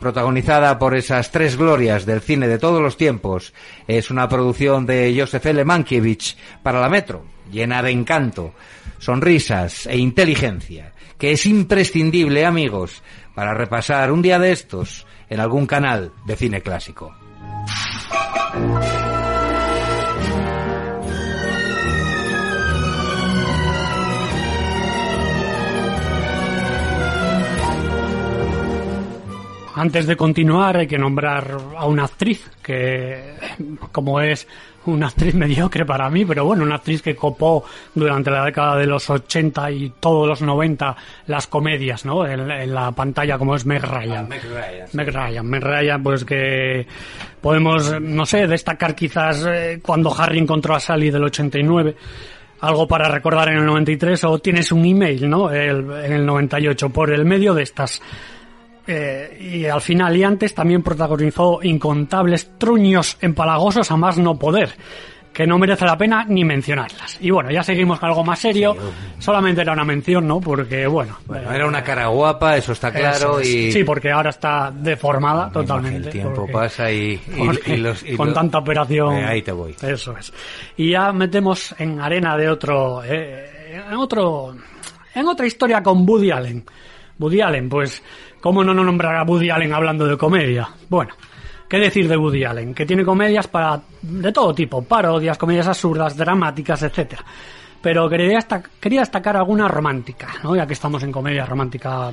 Protagonizada por esas tres glorias del cine de todos los tiempos, es una producción de Joseph L. Mankiewicz para la Metro, llena de encanto, sonrisas e inteligencia, que es imprescindible, amigos, para repasar un día de estos en algún canal de cine clásico. Antes de continuar hay que nombrar a una actriz que, como es una actriz mediocre para mí, pero bueno, una actriz que copó durante la década de los 80 y todos los 90 las comedias, ¿no? En, la pantalla como es Meg Ryan. Meg Ryan, sí. Meg Ryan, Meg Ryan, pues que podemos, no sé, destacar quizás eh, cuando Harry encontró a Sally del 89 algo para recordar en el 93 o tienes un email, ¿no? El- en el 98 por el medio de estas eh, y al final y antes también protagonizó incontables truños empalagosos a más no poder, que no merece la pena ni mencionarlas. Y bueno, ya seguimos con algo más serio. Solamente era una mención, ¿no? Porque bueno, Bueno, eh, era una cara guapa, eso está claro, eso y sí, porque ahora está deformada totalmente. el tiempo porque- pasa y, y- los... y con los- tanta operación. Eh, ahí te voy. Eso es. Y ya metemos en arena de otro, eh, en otro, en otra historia con Woody Allen. Woody Allen, pues, ¿cómo no nombrar a Woody Allen hablando de comedia? Bueno, ¿qué decir de Woody Allen? Que tiene comedias para, de todo tipo, parodias, comedias absurdas, dramáticas, etcétera. Pero quería, destac- quería destacar alguna romántica, ¿no? Ya que estamos en comedia romántica.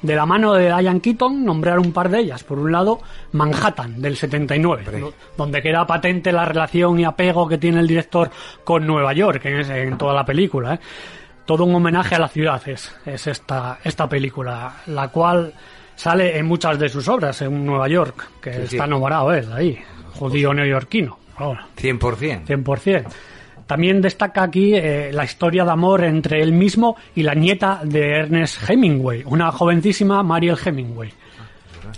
De la mano de Diane Keaton, nombrar un par de ellas. Por un lado, Manhattan, del 79, do- donde queda patente la relación y apego que tiene el director con Nueva York en, ese- en toda la película. ¿eh? Todo un homenaje a la ciudad es, es esta, esta película, la cual sale en muchas de sus obras en Nueva York, que Sí, sí. está enamorado él ahí, judío neoyorquino. Ahora. 100%. 100%. También destaca aquí eh, la historia de amor entre él mismo y la nieta de Ernest Hemingway, una jovencísima Mariel Hemingway.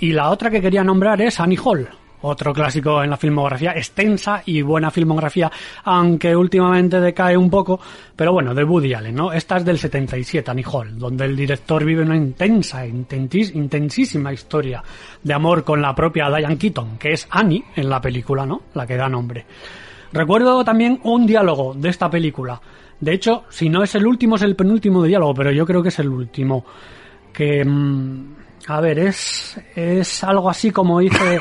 Y la otra que quería nombrar es Annie Hall, otro clásico en la filmografía, extensa y buena filmografía, aunque últimamente decae un poco, pero bueno, de Woody Allen, ¿no? Esta es del 77, Annie Hall, donde el director vive una intensa, intentis- intensísima historia de amor con la propia Diane Keaton, que es Annie en la película, ¿no? La que da nombre. Recuerdo también un diálogo de esta película. De hecho, si no es el último, es el penúltimo diálogo, pero yo creo que es el último. Que, mm, a ver, es, es algo así como dice,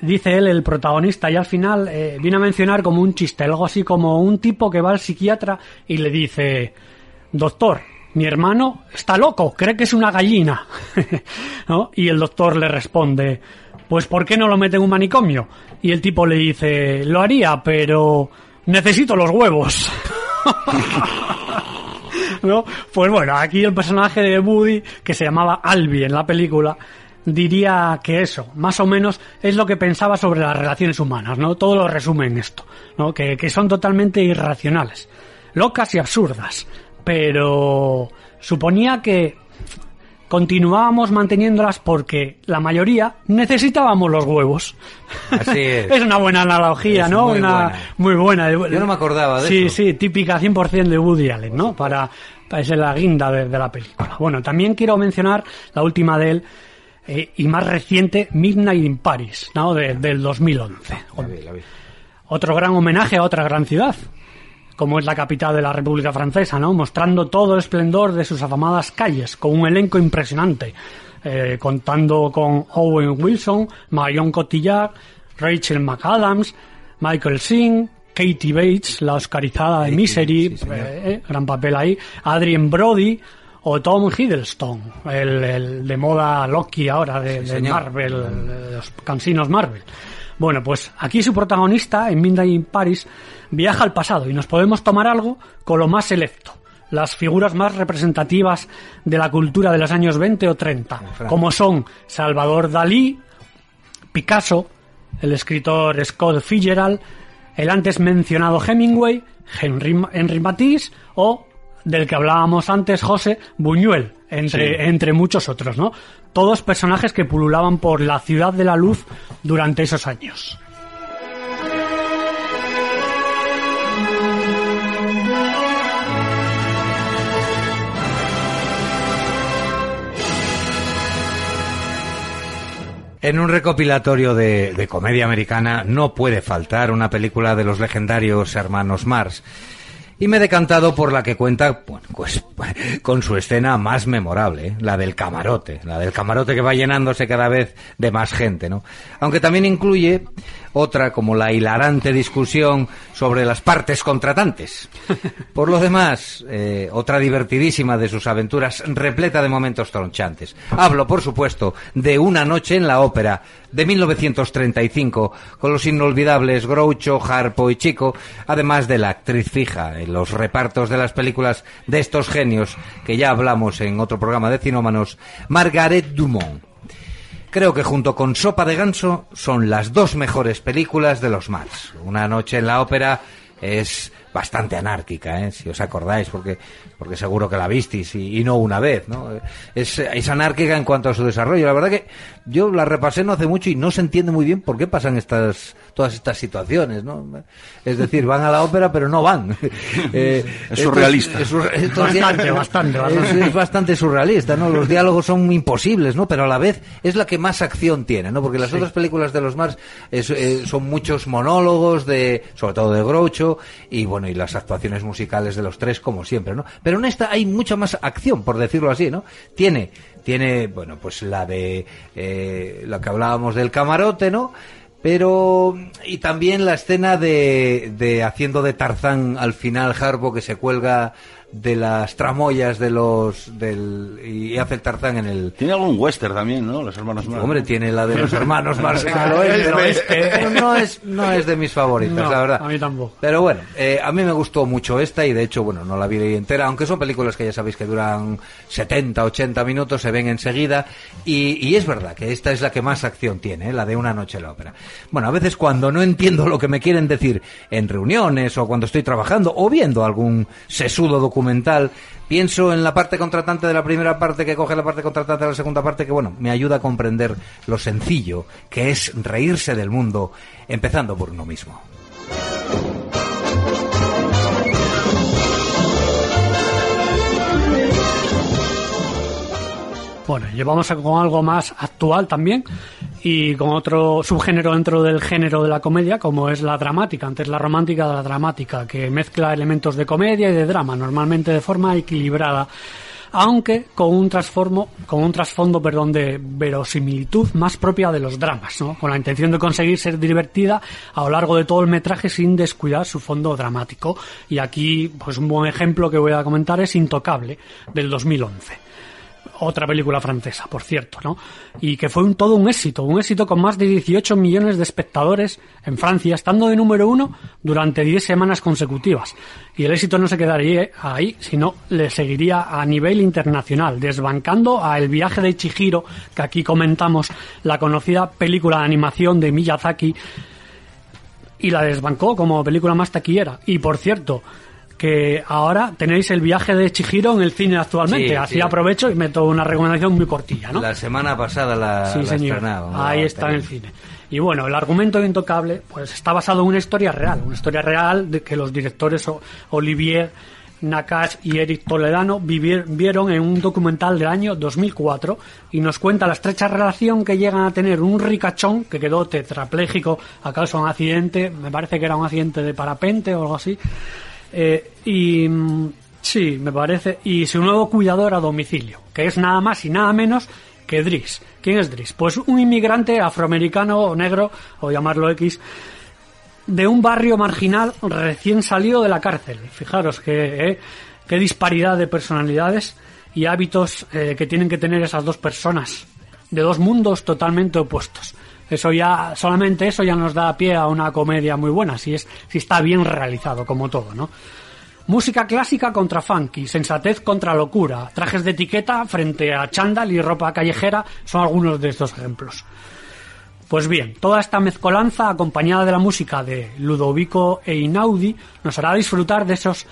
dice él, el protagonista, y al final eh, viene a mencionar como un chiste, algo así como un tipo que va al psiquiatra y le dice, doctor, mi hermano está loco, cree que es una gallina. ¿No? Y el doctor le responde, pues ¿por qué no lo mete en un manicomio? Y el tipo le dice, lo haría, pero necesito los huevos. ¿No? Pues bueno, aquí el personaje de Woody, que se llamaba Albi en la película, diría que eso, más o menos, es lo que pensaba sobre las relaciones humanas, ¿no? Todo lo resume en esto, ¿no? Que, que son totalmente irracionales, locas y absurdas, pero suponía que continuábamos manteniéndolas porque la mayoría necesitábamos los huevos. Así es. es una buena analogía, Es ¿no? muy una buena. muy buena. Yo no me acordaba de sí, eso. Sí, típica 100% de Woody Allen, ¿no? Para, para ser la guinda de, de la película. Bueno, también quiero mencionar la última de él eh, y más reciente, Midnight in Paris, ¿no? De- del 2011. La vi, la vi. Otro gran homenaje a otra gran ciudad, como es la capital de la República Francesa, ¿no? Mostrando todo el esplendor de sus afamadas calles, con un elenco impresionante, eh, contando con Owen Wilson, Marion Cotillard, Rachel McAdams, Michael Singh, Katie Bates, la oscarizada de Misery, sí, eh, eh, gran papel ahí, Adrien Brody o Tom Hiddleston, el, el de moda Loki ahora de. Marvel, de los cansinos Marvel. Bueno, pues aquí su protagonista, en Midnight in Paris, viaja al pasado y nos podemos tomar algo con lo más selecto. Las figuras más representativas de la cultura de los años 20 o 30, como son Salvador Dalí, Picasso, el escritor Scott Fitzgerald, el antes mencionado Hemingway, Henry, Henry Matisse o del que hablábamos antes, José Buñuel, entre, entre muchos otros, ¿no? Todos personajes que pululaban por la ciudad de la luz durante esos años. En un recopilatorio de, de comedia americana no puede faltar una película de los legendarios hermanos Mars. Y me he decantado por la que cuenta bueno, pues, con su escena más memorable, ¿eh? la del camarote, la del camarote que va llenándose cada vez de más gente, ¿no? Aunque también incluye otra como la hilarante discusión sobre las partes contratantes. Por lo demás, eh, otra divertidísima de sus aventuras, repleta de momentos tronchantes. Hablo, por supuesto, de Una noche en la ópera de 1935, con los inolvidables Groucho, Harpo y Chico, además de la actriz fija en los repartos de las películas de estos genios que ya hablamos en otro programa de Cinómanos, Margaret Dumont. Creo que junto con Sopa de Ganso son las dos mejores películas de los Mars. Una noche en la ópera es bastante anárquica, ¿eh? si os acordáis, porque, porque seguro que la visteis y, y no una vez, ¿no? Es, es anárquica en cuanto a su desarrollo. La verdad que yo la repasé no hace mucho y no se entiende muy bien por qué pasan estas, todas estas situaciones, ¿no? Es decir, van a la ópera pero no van. Eh, Es surrealista. es- Bastante, bastante, es- bastante. es bastante surrealista, ¿no? Los diálogos son imposibles, ¿no? Pero a la vez es la que más acción tiene, ¿no? Porque las otras películas de los Mars es, eh, son muchos monólogos de, sobre todo de Groucho, y bueno, y las actuaciones musicales de los tres, como siempre, ¿no? Pero en esta hay mucha más acción, por decirlo así, ¿no? Tiene, tiene, bueno, pues la de, eh, la que hablábamos del camarote, ¿no? Pero, y también la escena de, de haciendo de Tarzán al final Harpo que se cuelga de las tramoyas de los, del, y hace el Tarzán en el, Tiene algún western también, ¿no? Los hermanos Marx. Hombre, tiene la de los hermanos pero no es, no es de mis favoritas, No, la verdad. a mí tampoco. Pero bueno, eh, a mí me gustó mucho esta y de hecho, bueno, no la vi entera, aunque son películas que ya sabéis que duran 70, 80 minutos, se ven enseguida y, y es verdad que esta es la que más acción tiene, eh, la de una noche en la ópera. Bueno, a veces cuando no entiendo lo que me quieren decir en reuniones o cuando estoy trabajando o viendo algún sesudo documental, pienso en la parte contratante de la primera parte que coge la parte contratante de la segunda parte que, bueno, me ayuda a comprender lo sencillo que es reírse del mundo, empezando por uno mismo. Bueno, llevamos con algo más actual también y con otro subgénero dentro del género de la comedia, como es la dramática, antes la romántica la dramática, que mezcla elementos de comedia y de drama, normalmente de forma equilibrada, aunque con un transformo, con un trasfondo, perdón, de verosimilitud más propia de los dramas, ¿no? Con la intención de conseguir ser divertida a lo largo de todo el metraje sin descuidar su fondo dramático. Y aquí, pues un buen ejemplo que voy a comentar es Intocable, del 2011 otra película francesa, por cierto, ¿no? Y que fue un todo un éxito, un éxito con más de 18 millones de espectadores en Francia, estando de número uno durante 10 semanas consecutivas. Y el éxito no se quedaría ahí, sino le seguiría a nivel internacional, desbancando a El viaje de Chihiro, que aquí comentamos, la conocida película de animación de Miyazaki, y la desbancó como película más taquillera. Y por cierto, que ahora tenéis el viaje de Chihiro en el cine actualmente. Sí, Así sí. aprovecho y meto una recomendación muy cortilla, ¿no? La semana pasada la, sí, la señor. Ahí está en el cine. Y bueno, el argumento de Intocable pues está basado en una historia real, una historia real de que los directores Olivier Nakash y Eric Toledano vivier- vieron en un documental del año 2004 y nos cuenta la estrecha relación que llegan a tener un ricachón que quedó tetrapléjico a causa de un accidente, me parece que era un accidente de parapente o algo así, eh, y mm, sí, me parece, y su nuevo cuidador a domicilio, que es nada más y nada menos que Driss. ¿Quién es Driss? Pues un inmigrante afroamericano o negro, o llamarlo X, de un barrio marginal recién salido de la cárcel. Fijaros que, eh, qué disparidad de personalidades y hábitos eh, que tienen que tener esas dos personas, de dos mundos totalmente opuestos. Eso ya, solamente eso ya nos da pie a una comedia muy buena, si es, si está bien realizado, como todo, ¿no? Música clásica contra funky, sensatez contra locura, trajes de etiqueta frente a chándal y ropa callejera son algunos de estos ejemplos. Pues bien, toda esta mezcolanza acompañada de la música de Ludovico e Inaudi nos hará disfrutar de esos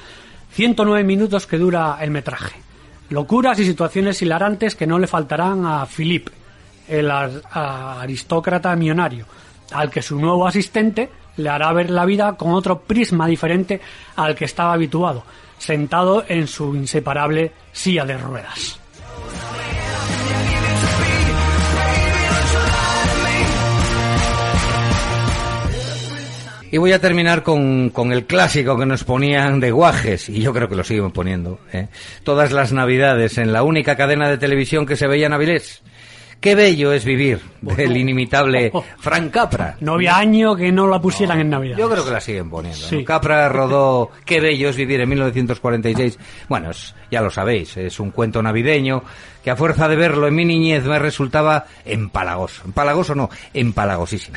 109 minutos que dura el metraje. Locuras y situaciones hilarantes que no le faltarán a Philippe, el aristócrata millonario, al que su nuevo asistente le hará ver la vida con otro prisma diferente al que estaba habituado, sentado en su inseparable silla de ruedas. Y voy a terminar con, con el clásico que nos ponían de guajes, y yo creo que lo siguen poniendo, ¿eh? todas las navidades en la única cadena de televisión que se veía en Avilés. Qué bello es vivir, del inimitable Frank Capra. No había año que no la pusieran en Navidad. Yo creo que la siguen poniendo. ¿no? Sí. Capra rodó Qué bello es vivir en 1946. Bueno, es- ya lo sabéis, es un cuento navideño que a fuerza de verlo en mi niñez me resultaba empalagoso. Empalagoso no, empalagosísimo.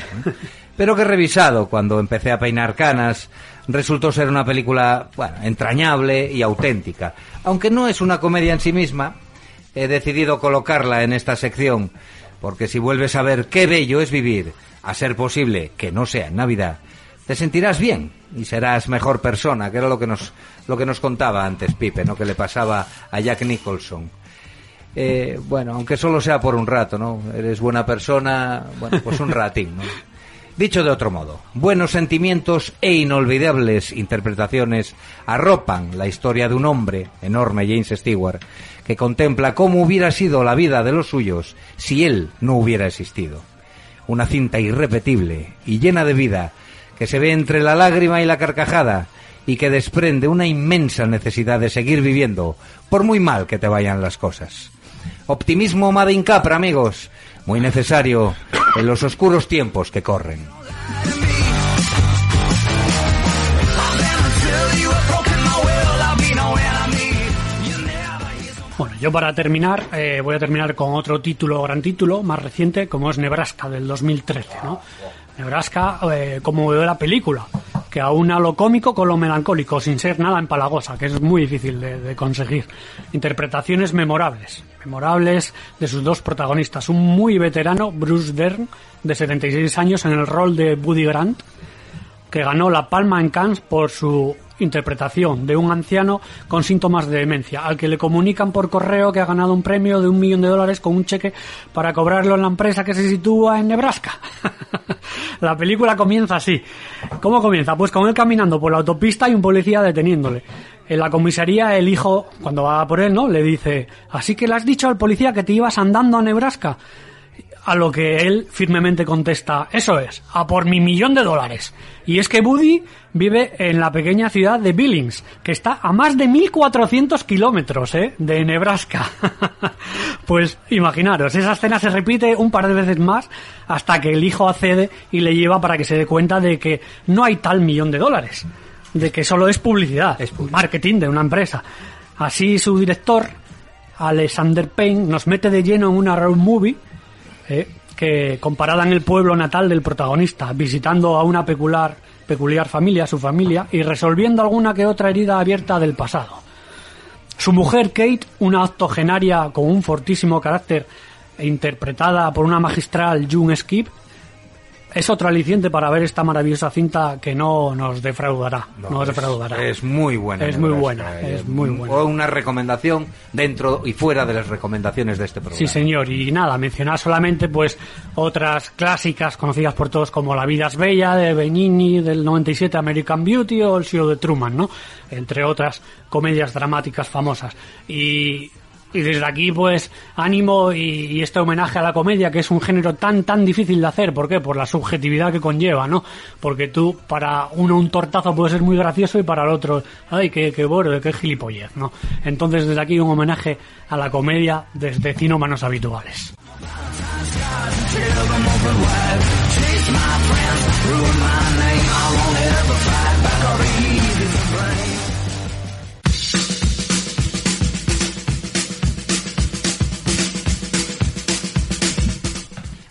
Pero que revisado cuando empecé a peinar canas, resultó ser una película, bueno, entrañable y auténtica. Aunque no es una comedia en sí misma, he decidido colocarla en esta sección, porque si vuelves a ver qué bello es vivir, a ser posible que no sea en Navidad, te sentirás bien y serás mejor persona, que era lo que nos, lo que nos contaba antes Pipe, ¿no? que le pasaba a Jack Nicholson. Eh, bueno, aunque solo sea por un rato, ¿no? Eres buena persona, bueno, pues un ratín, ¿no? Dicho de otro modo, buenos sentimientos e inolvidables interpretaciones arropan la historia de un hombre, enorme James Stewart, que contempla cómo hubiera sido la vida de los suyos si él no hubiera existido. Una cinta irrepetible y llena de vida que se ve entre la lágrima y la carcajada y que desprende una inmensa necesidad de seguir viviendo, por muy mal que te vayan las cosas. Optimismo Made Capra, amigos, muy necesario en los oscuros tiempos que corren. Yo para terminar, eh, voy a terminar con otro título, gran título, más reciente, como es Nebraska, del 2013, ¿no? Nebraska, eh, como veo la película, que aúna lo cómico con lo melancólico, sin ser nada empalagosa, que es muy difícil de, de conseguir. Interpretaciones memorables, memorables de sus dos protagonistas. Un muy veterano, Bruce Dern, de 76 años, en el rol de Woody Grant, que ganó la Palma en Cannes por su interpretación de un anciano con síntomas de demencia, al que le comunican por correo que ha ganado un premio de un millón de dólares con un cheque para cobrarlo en la empresa que se sitúa en Nebraska. la película comienza así. ¿Cómo comienza? Pues con él caminando por la autopista y un policía deteniéndole. En la comisaría el hijo, cuando va por él, ¿no? Le dice, así que le has dicho al policía que te ibas andando a Nebraska. A lo que él firmemente contesta, eso es, a por mi millón de dólares. Y es que Buddy vive en la pequeña ciudad de Billings, que está a más de 1400 kilómetros ¿eh? de Nebraska. pues imaginaros, esa escena se repite un par de veces más hasta que el hijo accede y le lleva para que se dé cuenta de que no hay tal millón de dólares, de que solo es publicidad, es marketing de una empresa. Así su director, Alexander Payne, nos mete de lleno en una road movie eh, que comparada en el pueblo natal del protagonista, visitando a una peculiar, peculiar familia, su familia, y resolviendo alguna que otra herida abierta del pasado. Su mujer, Kate, una octogenaria con un fortísimo carácter, interpretada por una magistral June Skip, es otro aliciente para ver esta maravillosa cinta que no nos defraudará. No, nos es, defraudará. es muy buena. Es muy buena, es muy buena. O una recomendación dentro y fuera de las recomendaciones de este programa. Sí, señor. Y nada, mencionar solamente pues otras clásicas conocidas por todos como La vida es bella de Benigni del 97, American Beauty o El cielo de Truman, ¿no? Entre otras comedias dramáticas famosas. Y, y desde aquí pues ánimo y, este homenaje a la comedia que es un género tan tan difícil de hacer. ¿Por qué? Por la subjetividad que conlleva, ¿no? Porque tú para uno un tortazo puede ser muy gracioso y para el otro, ay, qué, qué borde, qué gilipollez, ¿no? Entonces desde aquí un homenaje a la comedia desde cinómanos habituales.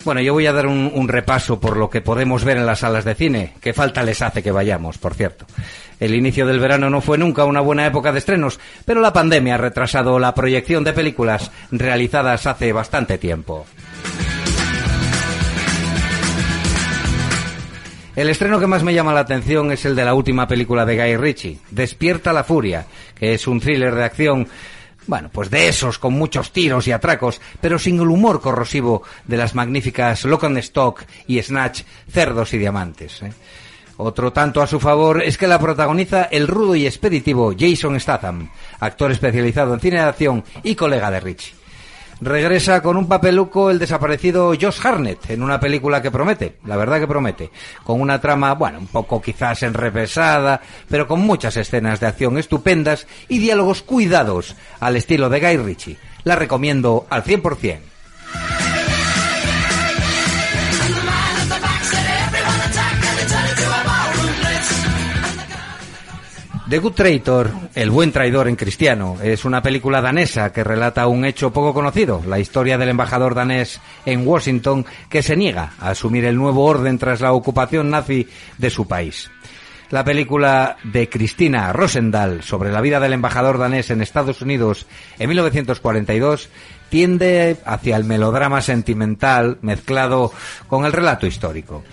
Bueno, yo voy a dar un, repaso por lo que podemos ver en las salas de cine, que falta les hace que vayamos, por cierto. El inicio del verano no fue nunca una buena época de estrenos, pero la pandemia ha retrasado la proyección de películas realizadas hace bastante tiempo. El estreno que más me llama la atención es el de la última película de Guy Ritchie, Despierta la Furia, que es un thriller de acción, bueno, pues de esos, con muchos tiros y atracos, pero sin el humor corrosivo de las magníficas Lock Stock y Snatch, Cerdos y Diamantes. ¿eh? Otro tanto a su favor es que la protagoniza el rudo y expeditivo Jason Statham, actor especializado en cine de acción y colega de Ritchie. Regresa con un papeluco el desaparecido Josh Harnett en una película que promete, la verdad que promete, con una trama, bueno, un poco quizás enrevesada, pero con muchas escenas de acción estupendas y diálogos cuidados al estilo de Guy Ritchie. La recomiendo al 100%. The Good Traitor, El buen traidor en cristiano, es una película danesa que relata un hecho poco conocido, la historia del embajador danés en Washington que se niega a asumir el nuevo orden tras la ocupación nazi de su país. La película de Cristina Rosendahl sobre la vida del embajador danés en Estados Unidos en 1942 tiende hacia el melodrama sentimental mezclado con el relato histórico.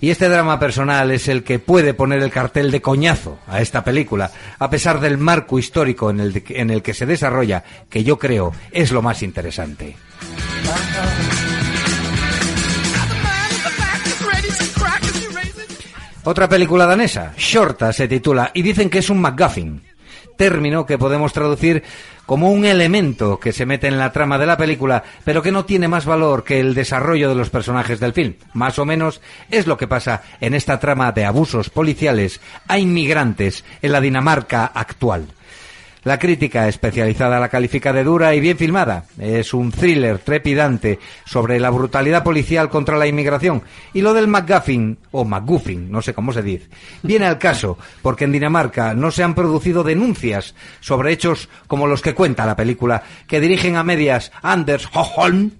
Y este drama personal es el que puede poner el cartel de coñazo a esta película, a pesar del marco histórico en el, en el que se desarrolla, que yo creo es lo más interesante. Otra película danesa, Shorta se titula, y dicen que es un MacGuffin, término que podemos traducir como un elemento que se mete en la trama de la película, pero que no tiene más valor que el desarrollo de los personajes del film. Más o menos es lo que pasa en esta trama de abusos policiales a inmigrantes en la Dinamarca actual. La crítica especializada la califica de dura y bien filmada. Es un thriller trepidante sobre la brutalidad policial contra la inmigración. Y lo del McGuffin, o McGuffin, no sé cómo se dice, viene al caso, porque en Dinamarca no se han producido denuncias sobre hechos como los que cuenta la película, que dirigen a medias Anders Hoholm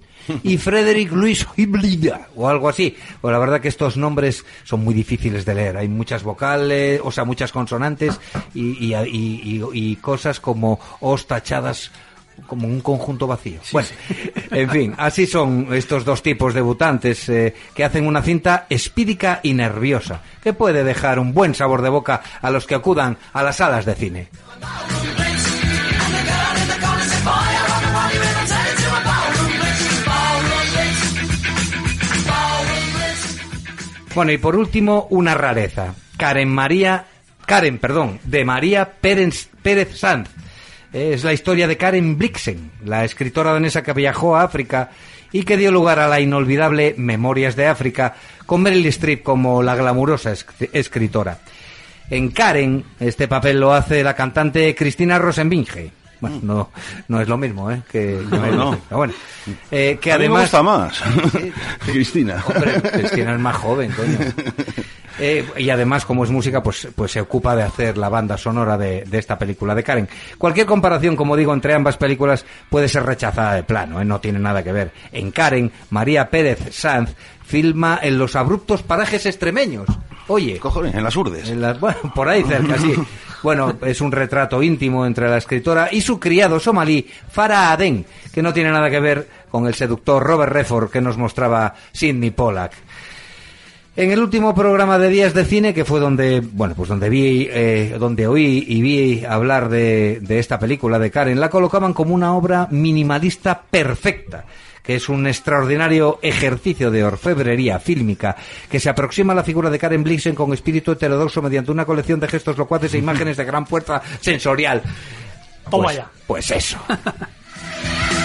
y Frederick Luis Hiblida, o algo así. Pues la verdad que estos nombres son muy difíciles de leer. Hay muchas vocales, o sea, muchas consonantes y, y- y- cosas como os tachadas como un conjunto vacío. bueno, en fin, así son estos dos tipos debutantes eh, que hacen una cinta espídica y nerviosa, que puede dejar un buen sabor de boca a los que acudan a las salas de cine. Bueno, y por último, una rareza. Karen María, Karen, perdón, de María Pérez, Pérez Sanz. Es la historia de Karen Blixen, la escritora danesa que viajó a África y que dio lugar a la inolvidable Memorias de África, con Meryl Streep como la glamurosa esc- escritora. En Karen, este papel lo hace la cantante Cristina Rosenbinge. Bueno, no, no es lo mismo, ¿eh? Que, No, no. Pero bueno, eh, que A mí me además... gusta más. Cristina. Hombre, Cristina es más joven, coño. Eh, y además, como es música, pues, pues se ocupa de hacer la banda sonora de, de esta película de Karen. Cualquier comparación, como digo, entre ambas películas puede ser rechazada de plano, ¿eh? no tiene nada que ver. En Karen, María Pérez Sanz filma en los abruptos parajes extremeños. Oye, Cojones, en las urdes. en las- bueno, por ahí cerca, sí. Bueno, es un retrato íntimo entre la escritora y su criado somalí, Farah Aden, que no tiene nada que ver con el seductor Robert Redford que nos mostraba Sidney Pollack. En el último programa de Días de Cine, que fue donde, bueno, pues donde vi, eh, donde oí y vi hablar de, de esta película de Karen, la colocaban como una obra minimalista perfecta, que es un extraordinario ejercicio de orfebrería fílmica que se aproxima a la figura de Karen Blixen con espíritu heterodoxo mediante una colección de gestos locuaces e imágenes de gran fuerza sensorial. Toma Pues- ya. Pues eso.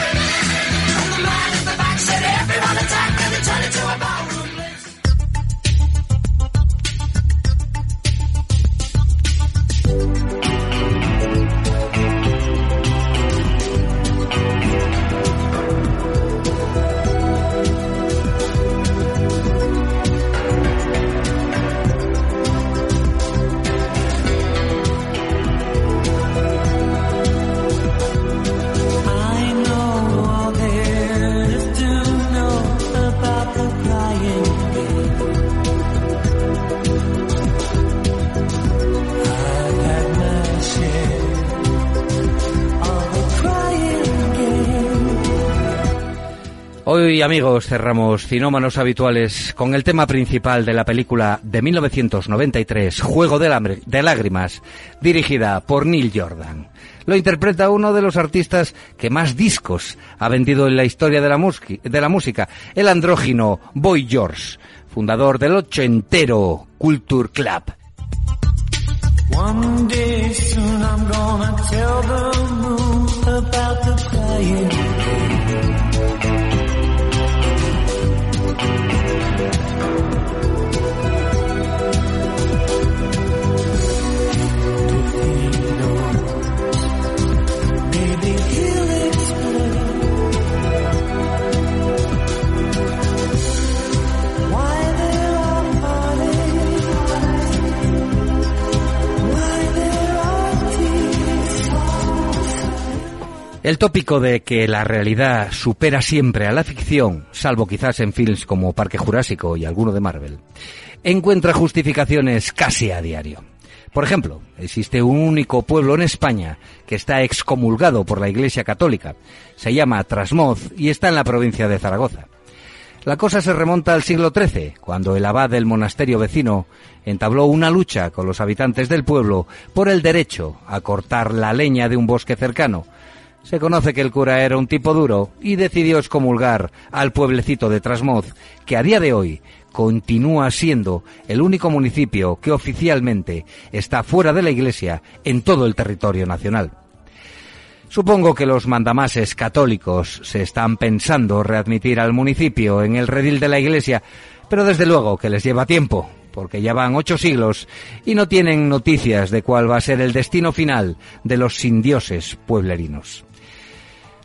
Hoy, amigos, cerramos Cinómanos Habituales con el tema principal de la película de 1993, Juego de, Lágrimas, dirigida por Neil Jordan. Lo interpreta uno de los artistas que más discos ha vendido en la historia de la, música, el andrógino Boy George, fundador del ochentero Culture Club. Thank you. El tópico de que la realidad supera siempre a la ficción, salvo quizás en films como Parque Jurásico y alguno de Marvel, encuentra justificaciones casi a diario. Por ejemplo, existe un único pueblo en España que está excomulgado por la Iglesia Católica. Se llama Trasmoz y está en la provincia de Zaragoza. La cosa se remonta al siglo XIII, cuando el abad del monasterio vecino entabló una lucha con los habitantes del pueblo por el derecho a cortar la leña de un bosque cercano, se conoce que el cura era un tipo duro y decidió excomulgar al pueblecito de Trasmoz, que a día de hoy continúa siendo el único municipio que oficialmente está fuera de la Iglesia en todo el territorio nacional. Supongo que los mandamases católicos se están pensando readmitir al municipio en el redil de la Iglesia, pero desde luego que les lleva tiempo, porque ya van ocho siglos y no tienen noticias de cuál va a ser el destino final de los sin dioses pueblerinos.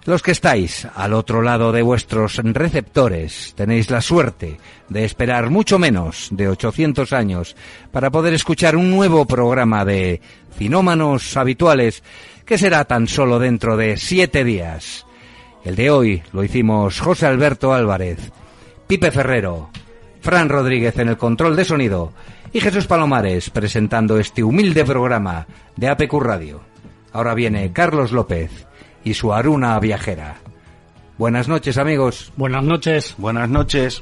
Los que estáis al otro lado de vuestros receptores tenéis la suerte de esperar mucho menos de 800 años para poder escuchar un nuevo programa de Cinómanos Habituales que será tan solo dentro de siete días. El de hoy lo hicimos José Alberto Álvarez, Pipe Ferrero, Fran Rodríguez en el control de sonido y Jesús Palomares presentando este humilde programa de APQ Radio. Ahora viene Carlos López y su Aruna viajera. Buenas noches, amigos. Buenas noches. Buenas noches.